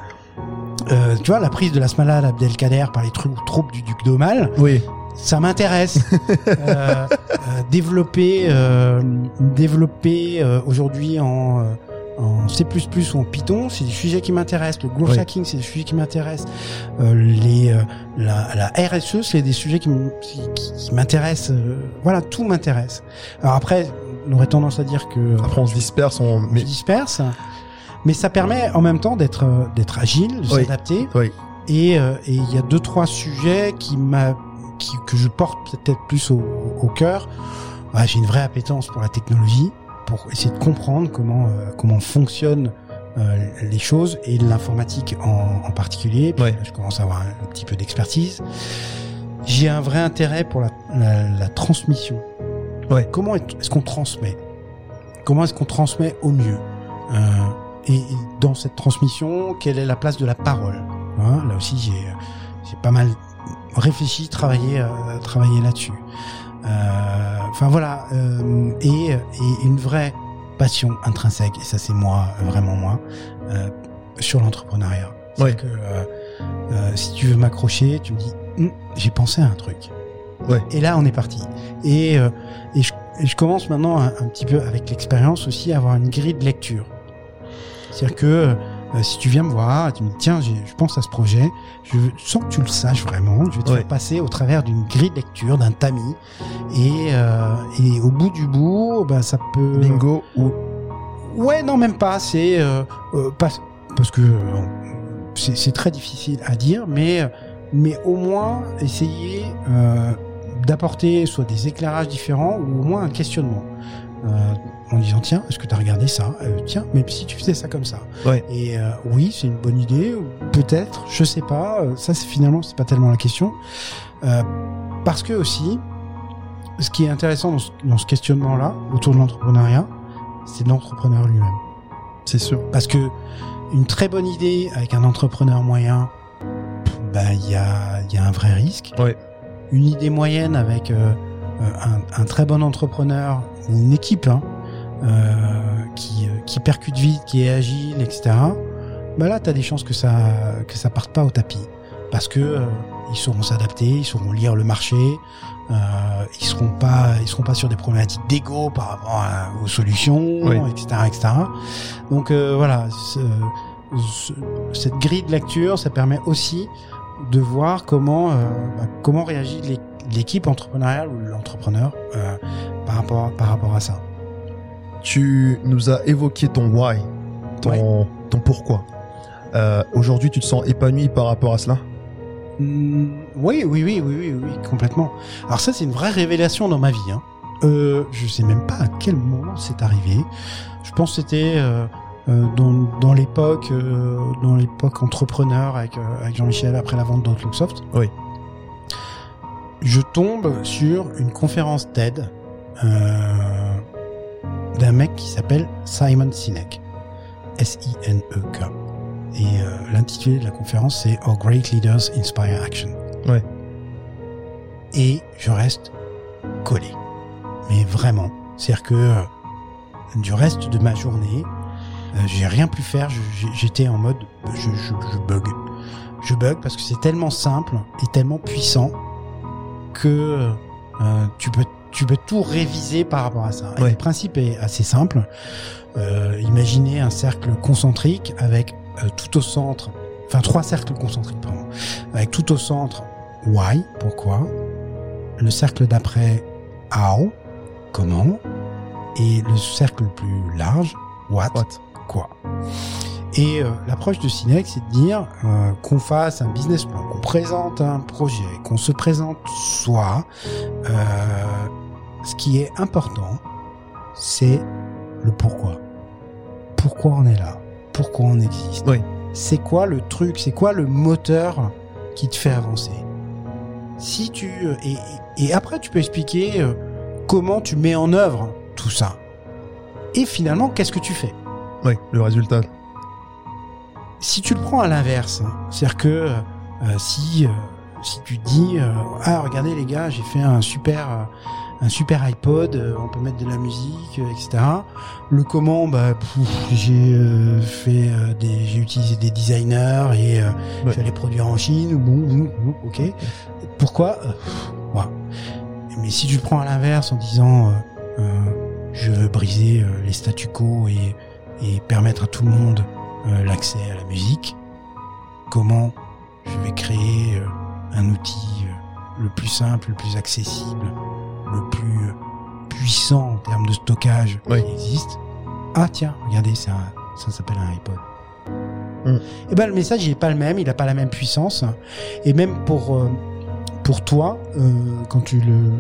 euh, tu vois la prise de la Smala Abdelkader par les trou- troupes du duc d'Aumale Oui. ça m'intéresse. euh, euh, développer, euh, développer euh, aujourd'hui en, en C++ ou en Python, c'est des sujets qui m'intéressent. Le growth Oui. hacking, c'est des sujets qui m'intéressent. Euh, les, euh, la, la RSE, c'est des sujets qui, m'intéressent. euh, voilà, tout m'intéresse. Alors après, on aurait tendance à dire que Après, on se disperse, on. je Mais disperse, mais ça permet en même temps d'être euh, d'être agile, de Oui. s'adapter. Oui. Et euh, et il y a deux trois sujets qui m'a qui, que je porte peut-être plus au, au cœur. Ouais, J'ai une vraie appétence pour la technologie, pour essayer de comprendre comment euh, comment fonctionnent euh, les choses et l'informatique en, en particulier. Ouais. je commence à avoir un, petit peu d'expertise. J'ai un vrai intérêt pour la, la, la transmission. Ouais. Comment est- est-ce qu'on transmet? Comment est-ce qu'on transmet au mieux? Euh, et, dans cette transmission, quelle est la place de la parole Hein, Là aussi, j'ai j'ai pas mal réfléchi, travaillé, euh, travaillé là-dessus. Euh, Enfin voilà, euh, et, et une vraie passion intrinsèque, et ça c'est moi, vraiment moi, euh, sur l'entrepreneuriat. Ouais. que si tu veux m'accrocher, tu me dis, Hum, j'ai pensé à un truc. Ouais. Et là, on est parti. Et, euh, et, je, et je commence maintenant un, un petit peu avec l'expérience aussi à avoir une grille de lecture. C'est-à-dire que euh, si tu viens me voir, tu me dis tiens, je pense à ce projet, je veux- sans que tu le saches vraiment, je vais te Ouais. faire passer au travers d'une grille de lecture, d'un tamis, et, euh, et au bout du bout, bah, ça peut. Bingo ou Ouais, non, même pas. C'est euh, pas- parce que c'est très difficile à dire, mais mais au moins essayer d'apporter soit des éclairages différents ou au moins un questionnement. En disant tiens est-ce que tu as regardé ça? Euh, tiens mais si tu faisais ça comme ça Ouais. et euh, oui c'est une bonne idée peut-être je sais pas Euh, ça c'est finalement c'est pas tellement la question Euh, parce que aussi ce qui est intéressant dans ce, dans ce questionnement là autour de l'entrepreneuriat c'est l'entrepreneur lui-même c'est sûr. parce que une très bonne idée avec un entrepreneur moyen, bah il y a, il y a un vrai risque. Ouais. Une idée moyenne avec euh, un, un très bon entrepreneur ou une équipe hein, qui, euh, qui percute vite, qui est agile, etc. Bah là, tu as des chances que ça que ça parte pas au tapis parce que euh, ils sauront s'adapter, ils sauront lire le marché, euh, ils seront pas ils seront pas sur des problématiques d'ego par rapport à- aux solutions, Oui. etc., etc. Donc euh, voilà, ce- ce- cette grille de lecture, ça permet aussi de voir comment euh, bah, comment réagit l'é- l'équipe entrepreneuriale ou l'entrepreneur euh, par rapport par rapport à ça. Tu nous as évoqué ton why, ton, ton pourquoi. Euh, Aujourd'hui, tu te sens épanoui par rapport à cela? Hmm, oui, oui, oui, oui, oui, oui, complètement. Alors ça, c'est une vraie révélation dans ma vie. Hein. Euh, je sais même pas à quel moment c'est arrivé. Je pense que c'était euh, euh, dans, dans l'époque, dans l'époque entrepreneur avec, avec Jean-Michel après la vente d'Outlooksoft. Oui. Je tombe sur une conférence TED euh, d'un mec qui s'appelle Simon Sinek. S-I-N-E-K. Et euh, l'intitulé de la conférence, c'est Our Great Leaders Inspire Action. Ouais. Et je reste collé. Mais vraiment. C'est-à-dire que euh, du reste de ma journée, euh, j'ai rien pu faire. J'étais en mode, je, je, je bug. Je bug parce que c'est tellement simple et tellement puissant que euh, tu peux tu peux tout réviser par rapport à ça. Et le principe est assez simple. Euh, imaginez un cercle concentrique avec euh, tout au centre, enfin trois cercles concentriques, pardon, avec tout au centre why, pourquoi, le cercle d'après how, comment, et le cercle le plus large what, What quoi? Et euh, l'approche de Sinek, c'est de dire euh, qu'on fasse un business plan, qu'on présente un projet, qu'on se présente soi. Euh, ce qui est important, c'est le pourquoi. Pourquoi on est là? Pourquoi on existe? Oui. C'est quoi le truc? C'est quoi le moteur qui te fait avancer? Si tu et, et après tu peux expliquer comment tu mets en œuvre tout ça. Et finalement, qu'est-ce que tu fais? Oui, le résultat. Si tu le prends à l'inverse, hein, c'est-à-dire que euh, si euh, si tu dis euh, ah regardez les gars j'ai fait un super euh, un super iPod, euh, on peut mettre de la musique, etc. Le comment bah j'ai euh, fait euh, des j'ai utilisé des designers et euh, Ouais. j'allais produire en Chine bon, ok pourquoi voilà. mais si tu le prends à l'inverse en disant je veux briser les statu quo et et permettre à tout le monde euh, l'accès à la musique, comment je vais créer euh, un outil euh, le plus simple, le plus accessible, le plus puissant en termes de stockage Oui. qui existe. Ah tiens, regardez, un- ça s'appelle un iPod. Mm. Et ben le message il est pas le même, il n'a pas la même puissance. Et même pour pour toi, quand tu le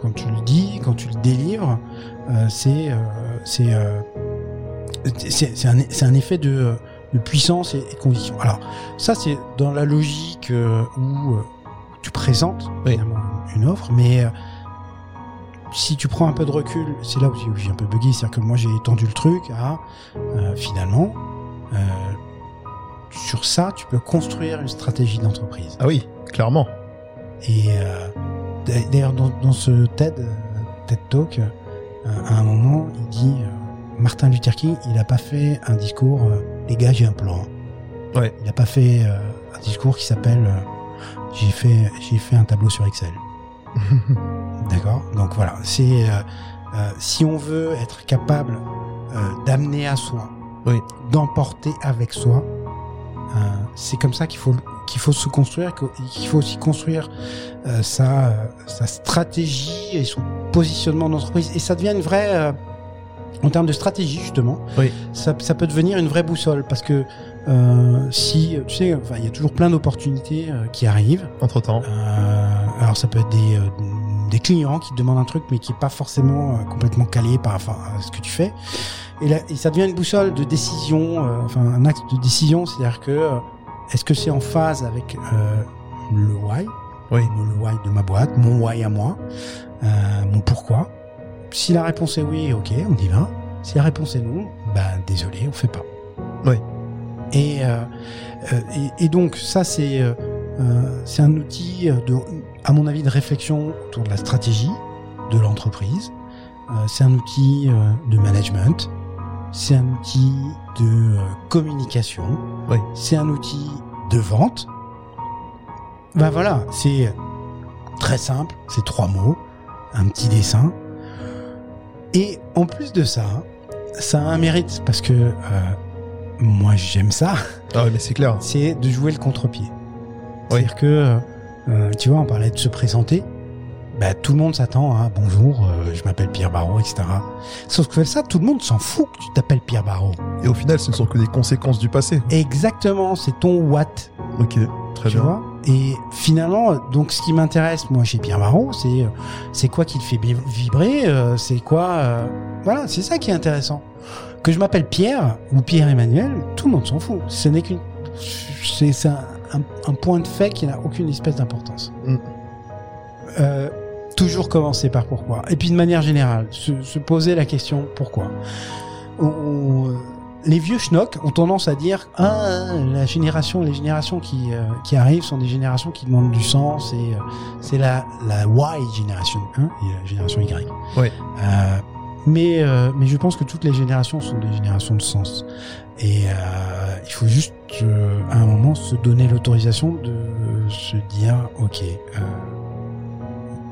quand tu le dis, quand tu le délivres, c'est c'est c'est un, effet de, de puissance et, et conviction. Alors, ça, c'est dans la logique euh, où euh, tu présentes Oui. une offre, mais euh, si tu prends un peu de recul, c'est là où j'ai- un peu bugué, c'est-à-dire que moi, j'ai étendu le truc à, euh, finalement, euh, sur ça, tu peux construire une stratégie d'entreprise. Ah oui, clairement. Et euh, d'a- d'ailleurs, dans, dans ce TED, TED Talk, à un moment, il dit Martin Luther King, il n'a pas fait un discours euh, Les gars, j'ai un plan. Ouais. Il n'a pas fait euh, un discours qui s'appelle euh, J'ai fait, j'ai fait un tableau sur Excel. D'accord? Donc voilà, c'est si on veut être capable d'amener à soi, Oui. d'emporter avec soi, c'est comme ça qu'il faut qu'il faut se construire, qu'il faut aussi construire sa, sa stratégie et son positionnement d'entreprise. Et ça devient une vraie, en termes de stratégie justement, Oui. ça, ça peut devenir une vraie boussole parce que euh, si, tu sais, enfin, il y a toujours plein d'opportunités euh, qui arrivent. Entre temps. Euh, alors ça peut être des, euh, des clients qui te demandent un truc mais qui est pas forcément euh, complètement calé par rapport à ce que tu fais. Et, là, et ça devient une boussole de décision, euh, enfin un axe de décision, c'est-à-dire que euh, est-ce que c'est en phase avec euh, le why, Oui. le why de ma boîte, mon why à moi, euh, mon pourquoi? Si la réponse est oui, ok, on y va. Si la réponse est non, bah désolé, on fait pas. Oui. Et, euh, euh, et, et donc ça c'est euh, euh, c'est un outil de, à mon avis, de réflexion autour de la stratégie de l'entreprise. Euh, c'est un outil de management. C'est un outil de communication. Oui. C'est un outil de vente. Ben voilà, c'est très simple. C'est trois mots, un petit dessin. Et en plus de ça, ça a un mérite parce que euh, moi j'aime ça Ah ouais, mais c'est clair. c'est de jouer le contre-pied. C'est-à-dire que, euh, tu vois, on parlait de se présenter. Bah, tout le monde s'attend à bonjour, euh, je m'appelle Pierre Barrault, etc. Sauf que ça, tout le monde s'en fout que tu t'appelles Pierre Barrault. Et au final, ce ne sont que des conséquences du passé. Exactement, c'est ton what, Ok, très tu bien. vois. Et finalement, donc, ce qui m'intéresse, moi, chez Pierre Barrault, c'est euh, c'est quoi qui le fait vibrer, euh, c'est quoi, euh, voilà, c'est ça qui est intéressant. Que je m'appelle Pierre ou Pierre Emmanuel, tout le monde s'en fout. Ce n'est qu'une, c'est un, un- un point de fait qui n'a aucune espèce d'importance. Mm. Euh, toujours commencer par pourquoi. Et puis de manière générale, se, se poser la question pourquoi? On- on, les vieux schnocks ont tendance à dire ah la génération, les générations qui euh, qui arrivent sont des générations qui demandent du sens et euh, c'est la la Y génération hein, et la génération Y. Ouais. Euh, mais euh, mais je pense que toutes les générations sont des générations de sens et euh, il faut juste euh, à un moment se donner l'autorisation de se dire ok euh,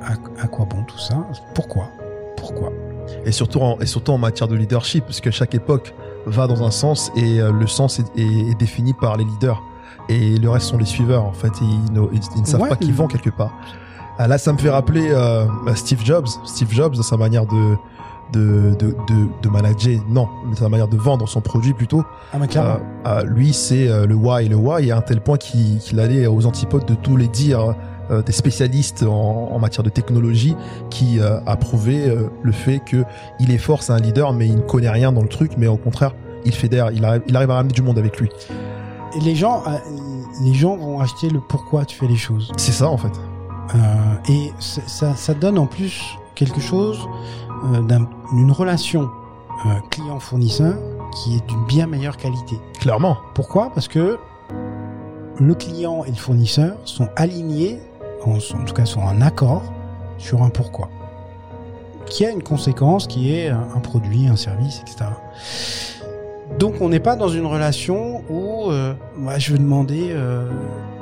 à, à quoi bon tout ça? Pourquoi? Pourquoi? Et surtout, en, et surtout en matière de leadership, parce que chaque époque va dans un sens et euh, le sens est, est- est défini par les leaders. Et le reste sont les suiveurs, en fait. et Ils, ne, ils- ils ne savent Ouais. pas qu'ils vont quelque part. Ah, là, ça me fait rappeler euh, Steve Jobs. Steve Jobs, dans sa manière de, de, de, de, de manager, non, mais sa manière de vendre son produit plutôt. ah mais Euh, euh, lui, c'est le why et le why, à un tel point qu'il qu'il allait aux antipodes de tous les dires euh, des spécialistes en, en matière de technologie qui euh, a prouvé euh, le fait que il est fort, c'est un leader, mais il ne connaît rien dans le truc, mais au contraire, il fédère, il arrive, il arrive à ramener du monde avec lui. Et les gens, les gens vont acheter le pourquoi tu fais les choses. C'est ça, en fait. Et ça, ça donne en plus quelque chose d'un- d'une relation client-fournisseur qui est d'une bien meilleure qualité. Clairement. Pourquoi? Parce que le client et le fournisseur sont alignés, en, en tout cas sont en accord sur un pourquoi, qui a une conséquence qui est un, un produit, un service, etc. Donc on n'est pas dans une relation où euh, moi je veux demander euh,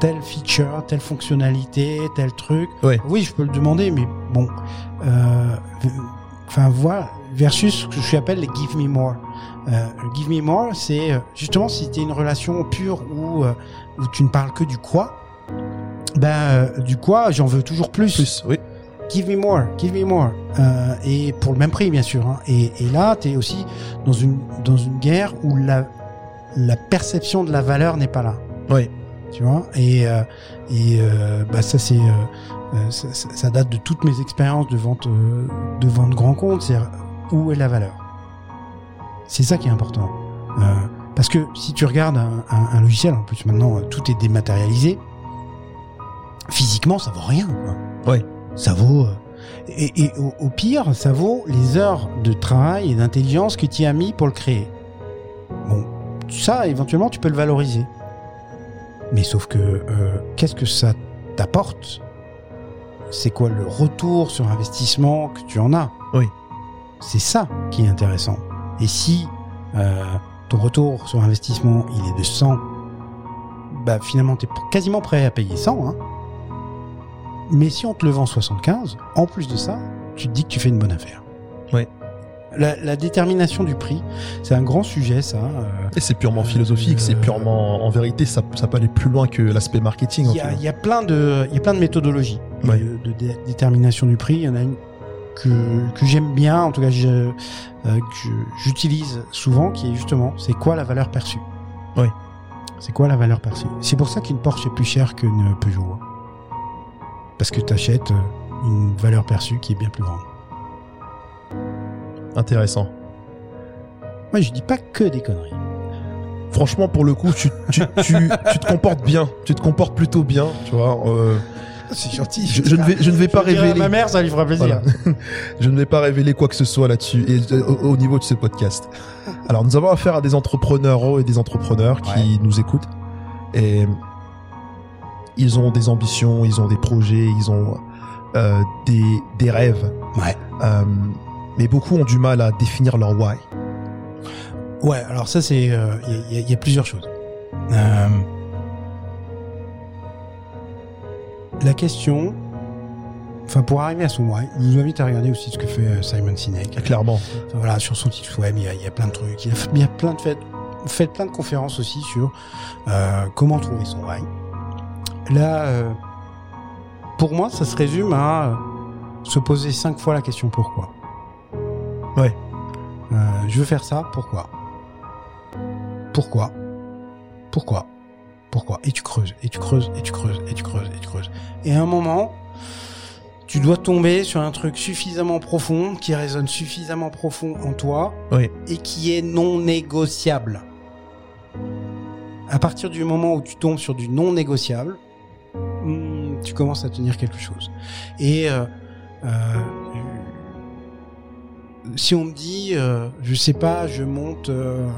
telle feature, telle fonctionnalité, tel truc. Ouais. Oui, je peux le demander, mais bon, euh, enfin voilà, versus ce que je appelle les give me more. Euh, le give me more, c'est euh, justement si tu une relation pure où, euh, où tu ne parles que du quoi, ben euh, du quoi j'en veux toujours plus. Plus, oui. Give me more, give me more. Euh, et pour le même prix, bien sûr. hein. Et, et là, tu es aussi dans une, dans une guerre où la, la perception de la valeur n'est pas là. Oui. Tu vois? Et, euh, et euh, bah, ça, c'est, euh, euh, ça, ça- date de toutes mes expériences de vente, de vente grand compte. C'est où est la valeur? C'est ça qui est important. Euh, parce que si tu regardes un, un- un logiciel, en plus maintenant, tout est dématérialisé. Physiquement, ça vaut rien. Quoi. Ouais. Ça vaut. euh, et, et au, au pire, ça vaut les heures de travail et d'intelligence que tu y as mis pour le créer. Bon, ça, éventuellement, tu peux le valoriser. Mais sauf que euh, qu'est-ce que ça t'apporte? C'est quoi le retour sur investissement que tu en as? Oui. C'est ça qui est intéressant. Et si euh, ton retour sur investissement il est de 100, bah finalement tu es quasiment prêt à payer 100. Hein. Mais si on te le vend 75, en plus de ça, tu te dis que tu fais une bonne affaire. Ouais. La, la détermination du prix, c'est un grand sujet, ça. euh, Et c'est purement philosophique, c'est Euh, purement, en vérité, ça, ça peut aller plus loin que l'aspect marketing. en Il y, a, y a plein de, il y a plein de méthodologies Ouais. de, de dé- détermination du prix. Il y en a une que, que j'aime bien, en tout cas je- euh, que j'utilise souvent, qui est justement, c'est quoi la valeur perçue? Ouais. C'est quoi la valeur perçue? C'est pour ça qu'une Porsche est plus chère qu'une Peugeot. Parce que tu achètes une valeur perçue qui est bien plus grande. Intéressant. Moi, je dis pas que des conneries. Franchement, pour le coup, tu, tu, tu, tu te comportes bien. Tu te comportes plutôt bien, tu vois. euh, C'est gentil. Je- je ne vais- je ne vais pas révéler. ma mère, ça lui fera plaisir. Voilà. je ne vais pas révéler quoi que ce soit là-dessus et euh, au, au niveau de ce podcast. Alors, nous avons affaire à des entrepreneurs et des entrepreneurs qui Ouais. nous écoutent et ils ont des ambitions, ils ont des projets, ils ont euh, des, des rêves. Ouais. Euh, mais beaucoup ont du mal à définir leur why. Ouais, alors ça c'est, euh, il y, a- il y a- il y a plusieurs choses. Euh, la question, enfin pour arriver à son why, je vous invite à regarder aussi ce que fait euh, Simon Sinek. Clairement. Voilà, sur son site web, il y a, il y a plein de trucs. Il y a, il y a plein de fait, fait plein de conférences aussi sur euh, comment trouver son why. Là, euh, pour moi, ça se résume à euh, se poser cinq fois la question pourquoi. Ouais. Euh, je veux faire ça, pourquoi? Pourquoi? Pourquoi? Pourquoi? Et tu creuses, et tu creuses, et tu creuses, et tu creuses, et tu creuses. Et à un moment, tu dois tomber sur un truc suffisamment profond, qui résonne suffisamment profond en toi, Oui. et qui est non négociable. À partir du moment où tu tombes sur du non négociable, tu commences à tenir quelque chose. Et euh, euh, si on me dit, euh, je sais pas, je monte, euh,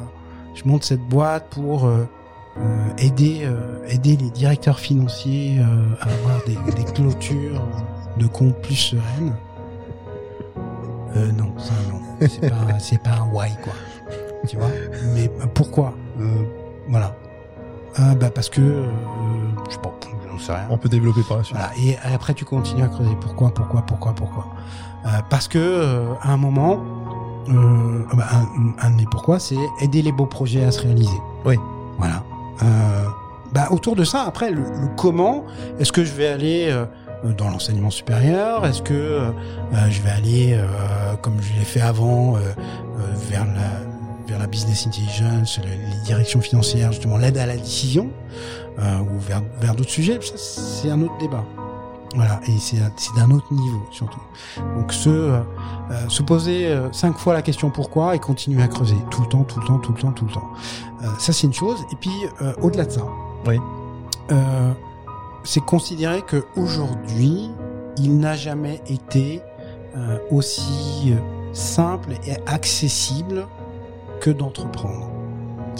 je monte cette boîte pour aider, aider les directeurs financiers à avoir des, clôtures de comptes plus sereines. Non, ça non, c'est pas, pas un why quoi, tu vois? Mais pourquoi? Voilà. Ah bah parce que, euh, je sais pas, j'en sais rien. On peut développer par la suite. Voilà. Et après, tu continues à creuser. Pourquoi, pourquoi, pourquoi, pourquoi? Euh, Parce que euh, à un moment, euh, ah bah, un, un de mes pourquoi, c'est aider les beaux projets à se réaliser. Oui. Voilà. Euh, bah, autour de ça, après, le, le comment, est-ce que je vais aller euh, dans l'enseignement supérieur? Est-ce que je vais aller, euh, comme je l'ai fait avant, vers la vers la business intelligence, le- les directions financières, justement l'aide à la décision, euh, ou vers, vers d'autres sujets, ça c'est un autre débat. Voilà, et c'est d'un autre niveau surtout. Donc se, euh, euh, se poser euh, cinq fois la question pourquoi et continuer à creuser tout le temps, tout le temps, tout le temps, tout le temps. Ça c'est une chose. Et puis au-delà de ça, Oui. c'est considérer que aujourd'hui il n'a jamais été aussi simple et accessible que d'entreprendre.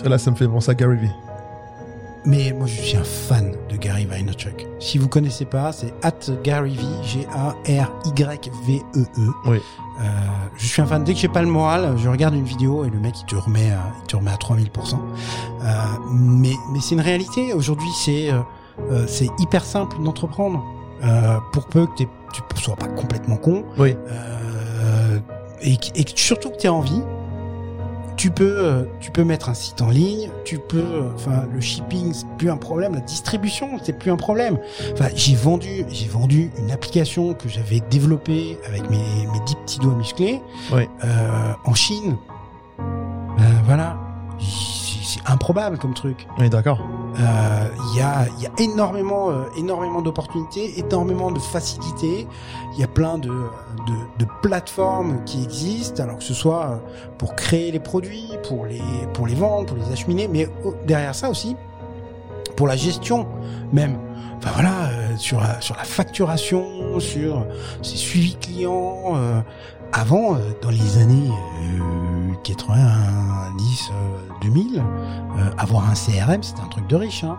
Là, ça me fait penser à Gary Vee. Mais moi, je suis un fan de Gary Vaynerchuk. Si vous connaissez pas, c'est at Gary V, G-A-R-Y-V-E-E. Oui. Euh, je suis un fan. Dès que j'ai pas le moral, je regarde une vidéo et le mec, il te remet à, il te remet à 3000%. Euh, mais, mais c'est une réalité. Aujourd'hui, c'est, euh, euh, c'est hyper simple d'entreprendre. Euh, pour peu que tu sois pas complètement con. Oui. Euh, et, et surtout que tu aies envie, tu peux, euh, tu peux mettre un site en ligne, tu peux, euh, enfin, le shipping, c'est plus un problème, la distribution, c'est plus un problème. Enfin, j'ai vendu, j'ai vendu une application que j'avais développée avec mes, mes dix petits doigts musclés, Oui. euh, en Chine. Ben, voilà. Improbable comme truc. Oui, d'accord. Euh, Il y, a, il y a énormément, euh, énormément d'opportunités, énormément de facilités. Il y a plein de, de, de plateformes qui existent, alors que ce soit euh, pour créer les produits, pour les, pour les vendre, pour les acheminer, mais au- derrière ça aussi, pour la gestion même. Enfin voilà, euh, sur, la, sur la facturation, sur ces suivis clients. euh, avant, euh, dans les années euh, 90, euh, 2000, euh, avoir un CRM, c'était un truc de riche. Hein.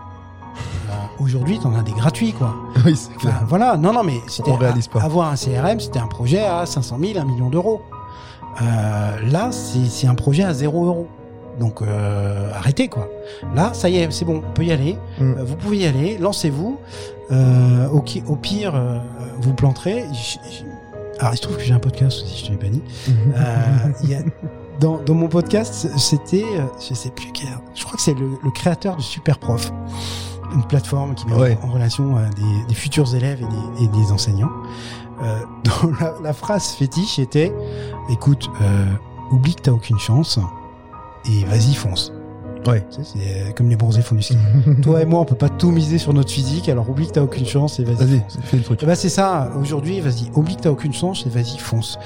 Aujourd'hui, t'en as des gratuits, quoi. oui, c'est Enfin, clair. voilà, non, non, mais c'était avoir un CRM, c'était un projet à 500 000, 1 million d'euros. Euh, là, c'est un projet à 0 euros. Donc euh, arrêtez quoi. Là, ça y est, c'est bon, on peut y aller. Mm. Vous pouvez y aller, lancez-vous. Euh, au, au pire, euh, vous planterez. Alors, il se trouve que j'ai un podcast aussi, je te l'ai pas dit. Euh, il y a- dans, dans mon podcast, c'était, euh, je sais plus quel, je crois que c'est le, le créateur de Super Prof, une plateforme qui met en- Ouais. en, relation euh, des, des futurs élèves et des, et des enseignants. Euh, dont la, la phrase fétiche était, écoute, euh, oublie que t'as aucune chance et vas-y fonce. Ouais. Tu sais, c'est euh, comme les bronzés font du ski. Toi et moi, on peut pas tout miser sur notre physique, alors oublie que t'as aucune chance et vas-y. Vas-y, fais le truc. Eh ben c'est ça, aujourd'hui, vas-y, oublie que t'as aucune chance et vas-y, fonce.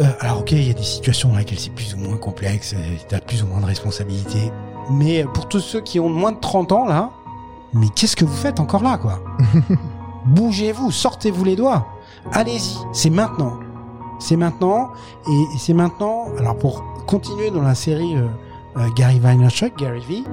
Euh, alors ok, il y a des situations dans lesquelles c'est plus ou moins complexe, euh, t'as plus ou moins de responsabilités. Mais pour tous ceux qui ont moins de 30 ans, là, mais qu'est-ce que vous faites encore là, quoi? Bougez-vous, sortez-vous les doigts. Allez-y, c'est maintenant. C'est maintenant, et, et c'est maintenant, alors pour continuer dans la série euh, Gary Vaynerchuk, Gary V,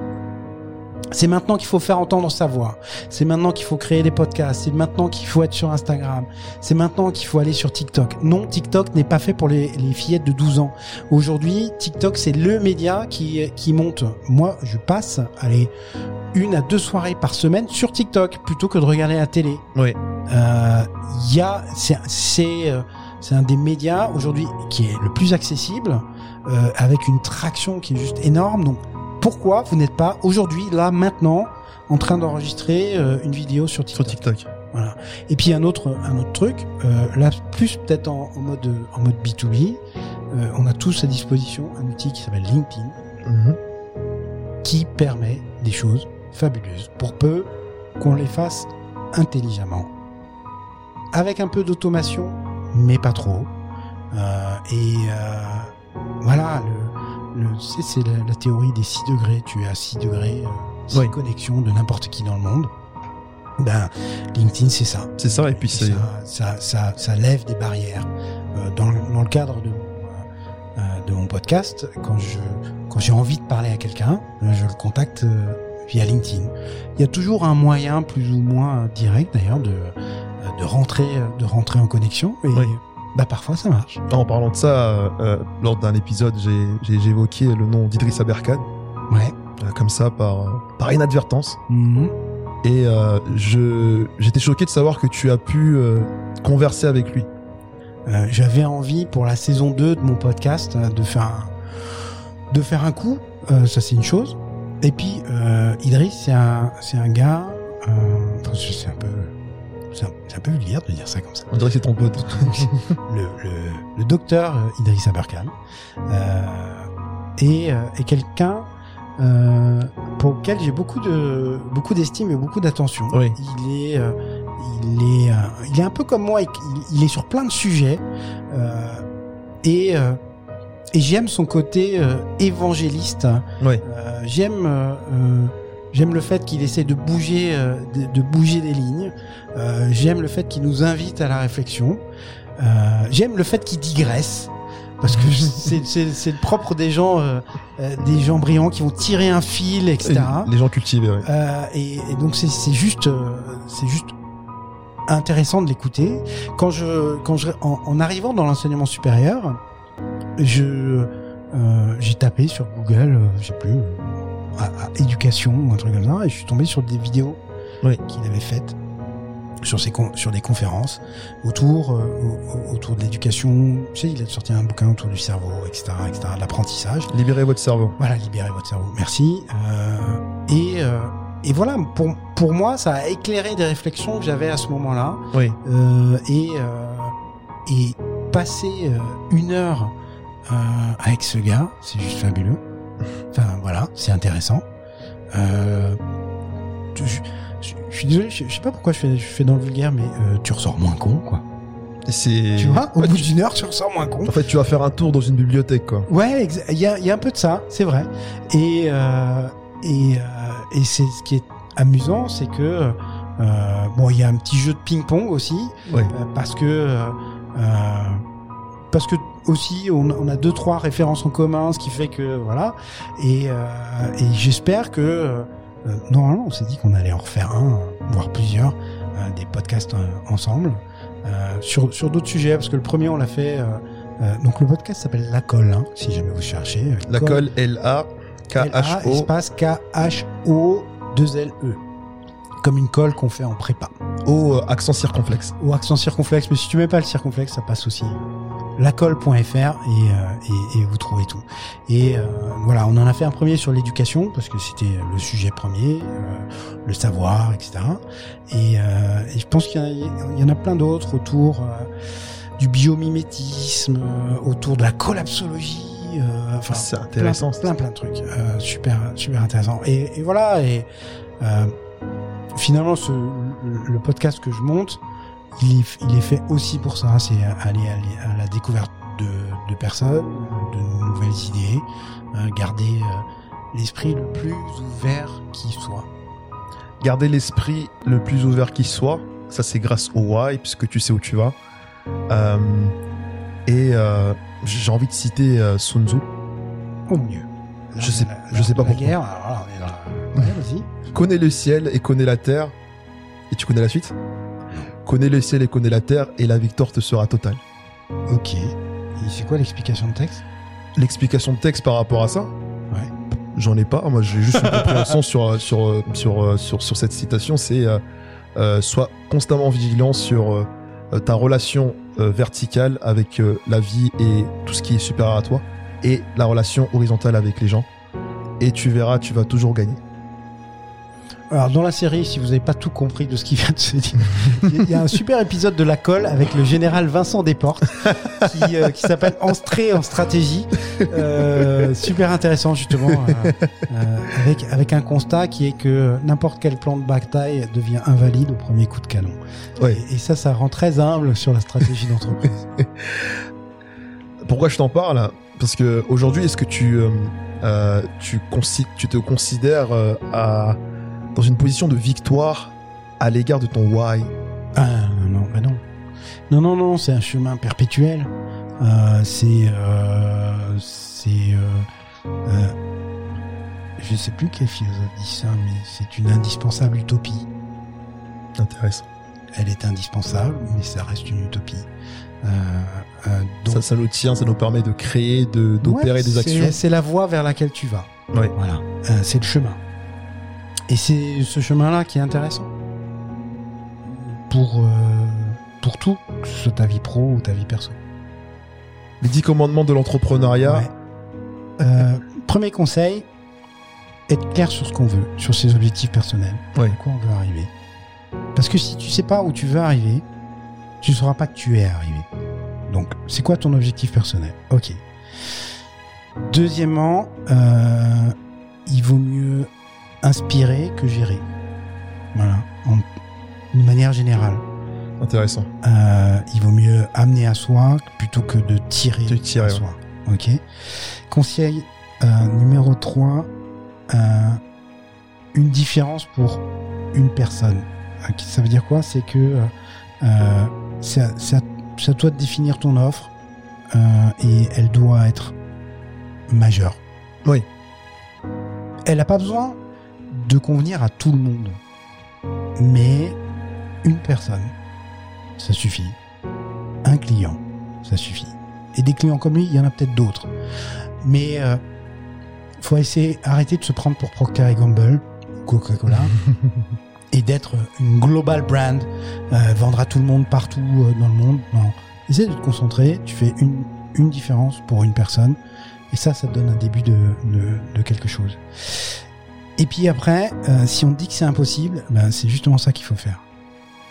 c'est maintenant qu'il faut faire entendre sa voix. C'est maintenant qu'il faut créer des podcasts. C'est maintenant qu'il faut être sur Instagram. C'est maintenant qu'il faut aller sur TikTok. Non, TikTok n'est pas fait pour les, les fillettes de 12 ans. Aujourd'hui, TikTok, c'est le média qui, qui monte. Moi, je passe, allez, une à deux soirées par semaine sur TikTok plutôt que de regarder la télé. Oui. Euh, Il y a, c'est, c'est, un des médias aujourd'hui qui est le plus accessible, euh, avec une traction qui est juste énorme. Donc, pourquoi vous n'êtes pas aujourd'hui, là, maintenant, en train d'enregistrer euh, une vidéo sur Sur TikTok, TikTok. Voilà. Et puis un autre, un autre truc, euh, là plus peut-être en, en mode en mode B2B, euh, on a tous à disposition un outil qui s'appelle LinkedIn, Mhm. qui permet des choses fabuleuses pour peu qu'on les fasse intelligemment, avec un peu d'automation, mais pas trop. Euh, et euh, voilà, le, le, c'est, la, la théorie des 6 degrés. Tu es à 6 degrés, euh, 6 Oui. connexions de n'importe qui dans le monde. Ben, LinkedIn, c'est ça. C'est ça, et puis c'est. ça, ça, ça, ça lève des barrières. Euh, dans, le- dans le cadre de, mon, euh, de mon podcast, quand je quand j'ai envie de parler à quelqu'un, euh, je le contacte euh, via LinkedIn. Il y a toujours un moyen plus ou moins direct d'ailleurs de euh, de rentrer de rentrer en connexion et Oui. bah parfois ça marche. En parlant de ça, euh, euh, lors d'un épisode, j'ai évoqué le nom d'Idriss Aberkan, Ouais. euh, comme ça, par, euh, par inadvertance. Mhm. Et euh, je j'étais choqué de savoir que tu as pu euh, converser avec lui. Euh, j'avais envie pour la saison 2 de mon podcast de faire un, de faire un coup, euh, ça c'est une chose. Et puis euh, Idriss c'est un c'est un gars, euh, c'est un peu c'est un, peu vulgaire de dire ça comme ça. On dirait que c'est ton pote. Le, le, le docteur Idriss Aberkan euh, est, euh, est quelqu'un euh, pour lequel j'ai beaucoup de beaucoup d'estime et beaucoup d'attention. Oui. Il est euh, il est euh, il est un peu comme moi. Il, il est sur plein de sujets et et j'aime son côté évangéliste. J'aime j'aime le fait qu'il essaie de bouger euh, de, de bouger des lignes. Euh, j'aime le fait qu'il nous invite à la réflexion. Euh, j'aime le fait qu'il digresse parce que c'est le propre des gens euh, des gens brillants qui vont tirer un fil etc. Et Les gens cultivés, ouais. Euh, et, et donc c'est juste euh, c'est juste intéressant de l'écouter. Quand je quand je en, en arrivant dans l'enseignement supérieur, je j'ai tapé sur Google, je sais plus, à- à éducation ou un truc comme ça, et je suis tombé sur des vidéos Oui. qu'il avait faites sur ses sur des conférences autour euh, au- au- autour de l'éducation. Tu sais, il a sorti un bouquin autour du cerveau, etc., etc., de l'apprentissage. Libérez votre cerveau. Voilà, libérez votre cerveau. Merci. Euh, et, euh, et voilà, pour, pour moi, ça a éclairé des réflexions que j'avais à ce moment-là. Oui. Et, et passer une heure avec ce gars, c'est juste fabuleux. Enfin, voilà, c'est intéressant. Euh, je, je- je suis désolé, je, je sais pas pourquoi je fais, je fais dans le vulgaire, mais euh, tu ressors moins con, quoi. C'est. Tu vois, au Ouais, bout tu- d'une heure, tu ressors moins con. En fait, tu vas faire un tour dans une bibliothèque, quoi. Ouais, il y a, y a un peu de ça, c'est vrai. Et euh, et, euh, et c'est ce qui est amusant, c'est que euh, bon, il y a un petit jeu de ping-pong aussi, Ouais. euh, parce que euh, parce que aussi on, on a deux trois références en commun, ce qui fait que voilà. Et, euh, et j'espère que euh, normalement, on s'est dit qu'on allait en refaire un, voire plusieurs, euh, des podcasts ensemble, sur, sur d'autres sujets, parce que le premier, on l'a fait... donc le podcast s'appelle La Colle, hein, si jamais vous cherchez. La colle L-A, K-H-O. espace K-H-O-2-L-E. Comme une colle qu'on fait en prépa. Euh, accent circonflexe. Ou accent circonflexe, mais si tu mets pas le circonflexe, ça passe aussi. Lacolle.fr et, euh, et, et vous trouvez tout. Et euh, voilà, on en a fait un premier sur l'éducation parce que c'était le sujet premier, euh, le savoir, etc. Et, euh, et je pense qu'il y, en a plein d'autres autour euh, du biomimétisme, euh, autour de la collapsologie. euh, enfin, C'est plein, intéressant. plein, plein de trucs. Euh, super, super intéressant. Et, et voilà. Et euh, finalement, ce, le podcast que je monte, il est, il est fait aussi pour ça. C'est aller, aller à la découverte de, de personnes, de nouvelles idées, euh, garder euh, l'esprit le plus ouvert qui soit. Garder l'esprit le plus ouvert qui soit. Ça, c'est grâce au why, puisque tu sais où tu vas. Euh, et euh, j'ai envie de citer euh, Sun Tzu. Au mieux. Je sais- je sais pas la pourquoi. guerre, alors là, on est dans la- Ouais, vas-y. Connais le ciel et connais la terre. Et tu connais la suite? Connais le ciel et connais la terre, et la victoire te sera totale. Ok. Et c'est quoi l'explication de texte? L'explication de texte par rapport à ça? Ouais. J'en ai pas. Moi, j'ai juste une compréhension sur, sur, sur, sur, sur cette citation. C'est euh, euh, sois constamment vigilant sur euh, euh, ta relation verticale avec la vie et tout ce qui est supérieur à toi, et la relation horizontale avec les gens. Et tu verras, tu vas toujours gagner. Alors dans la série, si vous n'avez pas tout compris de ce qui vient de se dire, il y a un super épisode de La Colle avec le général Vincent Desportes qui, euh, qui s'appelle Entrée en stratégie. Euh, super intéressant justement, euh, avec, avec un constat qui est que n'importe quel plan de bataille devient invalide au premier coup de canon. Ouais. Et, et ça, ça rend très humble sur la stratégie d'entreprise. Pourquoi je t'en parle? Parce que aujourd'hui, est-ce que tu, tu, te considères à, dans une position de victoire à l'égard de ton why Ah non, non, bah non. Non, non, non, c'est un chemin perpétuel. Euh, c'est. Euh, c'est. Euh, euh, je sais plus quel philosophe dit ça, mais c'est une indispensable utopie. Intéressant. Elle est indispensable, mais ça reste une utopie. Euh, euh, donc, Ça, ça nous tient, ça nous permet de créer, de d'opérer ouais, des actions. C'est la voie vers laquelle tu vas. Ouais. Voilà. C'est le chemin. Et c'est ce chemin-là qui est intéressant. Pour, euh, pour tout, que ce soit ta vie pro ou ta vie perso. Les dix commandements de l'entrepreneuriat. Ouais. Euh, premier conseil, être clair sur ce qu'on veut, sur ses objectifs personnels. Ouais. À quoi on veut arriver. Parce que si tu sais pas où tu veux arriver, tu ne sauras pas que tu es arrivé. Donc, c'est quoi ton objectif personnel? Ok. Deuxièmement, euh, il vaut mieux inspirer que gérer. Voilà. En, de manière générale. Intéressant. Euh, il vaut mieux amener à soi plutôt que de tirer, De tirer, à ouais. soi. Ok. Conseil euh, numéro 3, euh, une différence pour une personne. Ça veut dire quoi? C'est que c'est à, à- toi de définir ton offre et elle doit être majeure. Oui. Elle n'a pas besoin de convenir à tout le monde. Mais une personne, ça suffit. Un client, ça suffit. Et des clients comme lui, il y en a peut-être d'autres. Mais euh, faut essayer, arrêter de se prendre pour Procter Gamble, Coca-Cola, et d'être une global brand, euh, vendre à tout le monde partout euh, dans le monde. Non. Essaie de te concentrer, tu fais une, une différence pour une personne, et ça, ça te donne un début de, de, de quelque chose. Et puis après, euh, si on te dit que c'est impossible, ben c'est justement ça qu'il faut faire.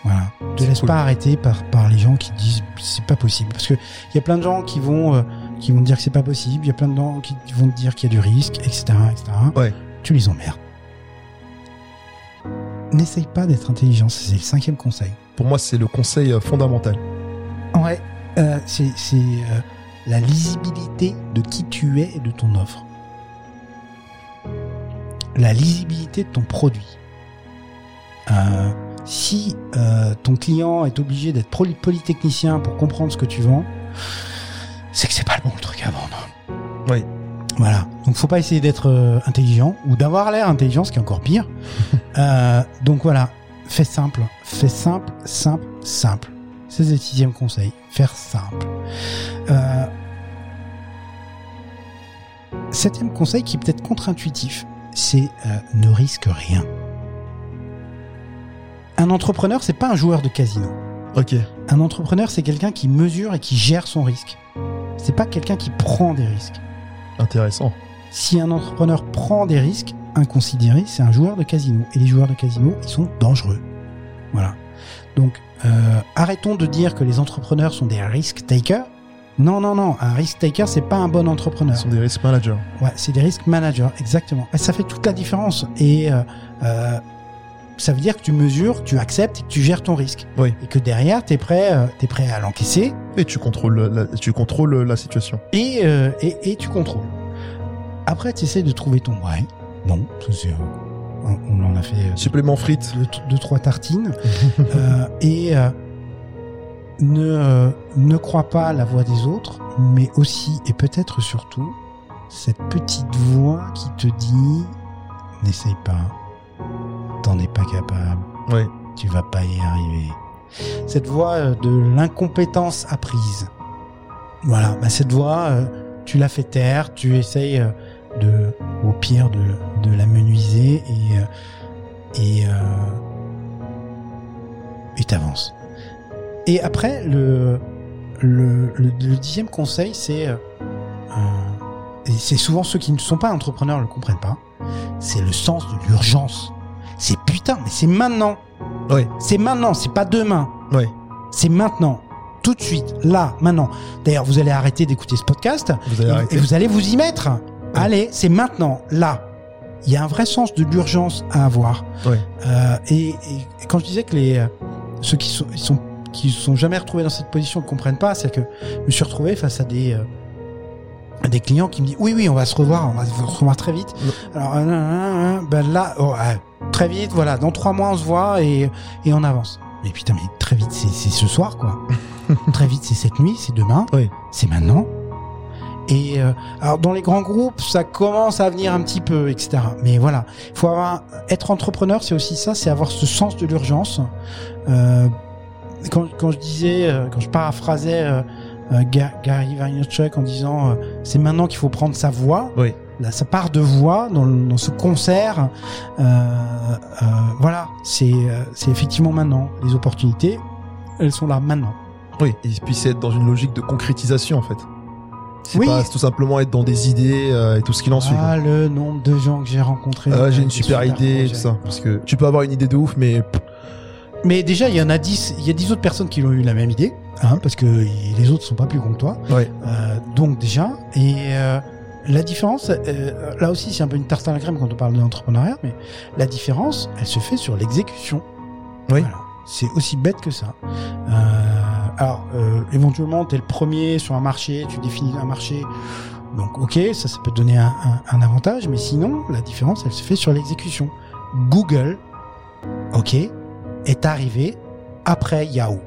Voilà. Te C'est laisse cool. pas arrêter par, par les gens qui disent c'est pas possible. Parce que il y a plein de gens qui vont, euh, qui vont te dire que c'est pas possible, il y a plein de gens qui vont te dire qu'il y a du risque, etc., etc. Ouais. Tu les emmerdes. N'essaye pas d'être intelligent, c'est le cinquième conseil. Pour moi, c'est le conseil euh, fondamental. Ouais. Euh, c'est c'est, euh, la lisibilité de qui tu es et de ton offre. La lisibilité de ton produit. Euh, si euh, ton client est obligé d'être poly- polytechnicien pour comprendre ce que tu vends, c'est que c'est pas le bon truc à vendre. Oui. Voilà. Donc faut pas essayer d'être euh, intelligent ou d'avoir l'air intelligent, ce qui est encore pire. Donc voilà, fais simple, fais simple, simple, simple. C'est le sixième conseil, faire simple. Septième conseil qui est peut-être contre-intuitif, c'est euh, ne risque rien. Un entrepreneur, c'est pas un joueur de casino. Ok. Un entrepreneur, c'est quelqu'un qui mesure et qui gère son risque. C'est pas quelqu'un qui prend des risques. Intéressant. Si un entrepreneur prend des risques inconsidérés, c'est un joueur de casino. Et les joueurs de casino, ils sont dangereux. Voilà. Donc, euh, arrêtons de dire que les entrepreneurs sont des risk takers. Non, non, non. Un risk taker, c'est pas un bon entrepreneur. Ce sont des risk managers. Ouais, c'est des risk managers, exactement. Et ça fait toute la différence. Et euh, euh, ça veut dire que tu mesures, tu acceptes et que tu gères ton risque. Oui. Et que derrière, tu es prêt, euh, t'es prêt à l'encaisser Et tu contrôles la, tu contrôles la situation. et, euh, et, et tu contrôles. Après, tu essaies de trouver ton why. Ça, c'est, euh, on, on en a fait euh, Supplément frites. deux, deux, trois tartines. Euh, et euh, ne, euh, ne crois pas à la voix des autres, mais aussi et peut-être surtout cette petite voix qui te dit n'essaye pas, t'en es pas capable, Oui. tu vas pas y arriver. Cette voix euh, de l'incompétence apprise. Voilà, bah cette voix, euh, tu la fais taire, tu essayes de, au pire, de, de la menuiser et, et, euh, et t'avances. Et après, le, le, le, le dixième conseil, c'est, euh, euh, et c'est souvent ceux qui ne sont pas entrepreneurs le comprennent pas, c'est le sens de l'urgence. C'est putain, mais c'est maintenant. Oui. C'est maintenant, c'est pas demain. Oui. C'est maintenant. Tout de suite, là, maintenant. D'ailleurs, vous allez arrêter d'écouter ce podcast Vous allez et, et vous allez vous y mettre. Allez, c'est maintenant, là. Il y a un vrai sens de l'urgence à avoir. Ouais. Euh, et, quand je disais que les ceux qui sont, ils sont qui se sont jamais retrouvés dans cette position ne comprennent pas, c'est que je me suis retrouvé face à des euh, à des clients qui me disent oui oui on va se revoir, on va se revoir très vite. Alors euh, ben là oh, très vite voilà dans trois mois on se voit et et on avance. Mais putain mais très vite c'est c'est ce soir quoi. très vite c'est cette nuit, c'est demain, Oui. c'est maintenant. Et euh, alors dans les grands groupes, ça commence à venir un petit peu, etc. Mais voilà, il faut avoir être entrepreneur, c'est aussi ça, c'est avoir ce sens de l'urgence. Euh, quand, quand je disais, euh, quand je paraphrasais euh, euh, Ga- Gary Vaynerchuk en disant, euh, c'est maintenant qu'il faut prendre sa voix. Oui. Là, sa part de voix dans, ce concert, euh, euh, voilà, c'est euh, c'est effectivement maintenant. Les opportunités, elles sont là maintenant. Oui. Et puis c'est être dans une logique de concrétisation en fait. C'est Oui. pas tout simplement être dans des idées euh, et tout ce qu'il en suit. Ah, le nombre de gens que j'ai rencontrés. Ah, j'ai une super idée et projets. tout ça. Parce que tu peux avoir une idée de ouf, mais pff, Mais déjà, il y en a 10, il y a 10 autres personnes qui ont eu la même idée, hein, parce que les autres sont pas plus cons que toi. ouais. Euh, donc déjà, et euh, la différence, euh, là aussi c'est un peu une tarte à la crème quand on parle d'entrepreneuriat, mais la différence, elle se fait sur l'exécution. Oui. Voilà. C'est aussi bête que ça. Euh, alors, euh, éventuellement, tu es le premier sur un marché, tu définis un marché. Donc, ok, ça, ça peut te donner un, un- un avantage, mais sinon, la différence, elle se fait sur l'exécution. Google, ok, est arrivé après Yahoo.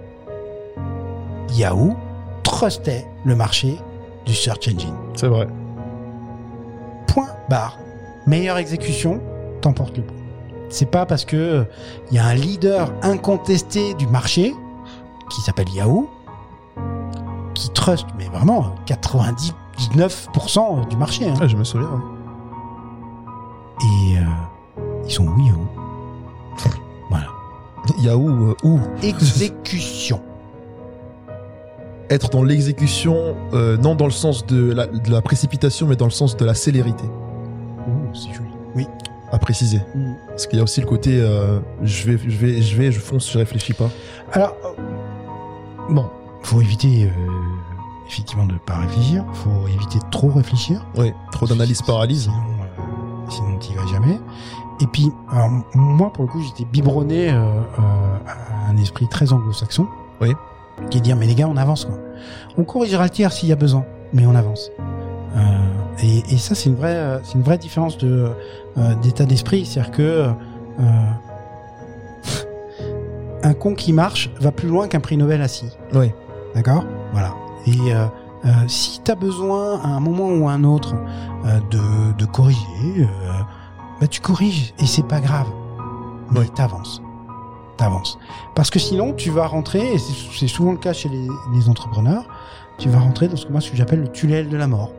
Yahoo trustait le marché du search engine. C'est vrai. Point barre. Meilleure exécution, t'emportes le pot. C'est pas parce que euh, il y a un leader incontesté du marché qui s'appelle Yahoo qui trust, mais vraiment 99% du marché. hein. Ah, je me souviens. ouais. Et euh, ils sont où Yahoo? Yahoo, euh, où Exécution. être dans l'exécution, euh, non dans le sens de la, de la précipitation, mais dans le sens de la célérité, Ouh, c'est joli. Oui. à préciser. Parce qu'il y a aussi le côté, euh, je vais, je vais, je vais, je fonce, je réfléchis pas. Alors, euh, bon, faut éviter euh, effectivement de pas réfléchir. Faut éviter de trop réfléchir. Oui, trop d'analyse paralyse. Sinon, euh, sinon t'y vas jamais. Et puis, alors, moi, pour le coup, j'étais biberonné euh, euh, à un esprit très anglo-saxon. Oui. Qui est de dire, mais les gars, on avance, quoi. On corrigera le tir s'il y a besoin, mais on avance. Euh, et, et ça, c'est une vraie, euh, c'est une vraie différence de euh, d'état d'esprit, c'est-à-dire que euh, un con qui marche va plus loin qu'un prix Nobel assis. Oui. D'accord? Voilà. Et euh, Euh, si tu as besoin à un moment ou à un autre euh, de, de corriger, euh, bah tu corriges et c'est pas grave. Mais Oui. t'avances. T'avances. Parce que sinon, tu vas rentrer, et c'est souvent le cas chez les, les entrepreneurs, tu vas rentrer dans ce que moi ce que j'appelle le tunnel de la mort.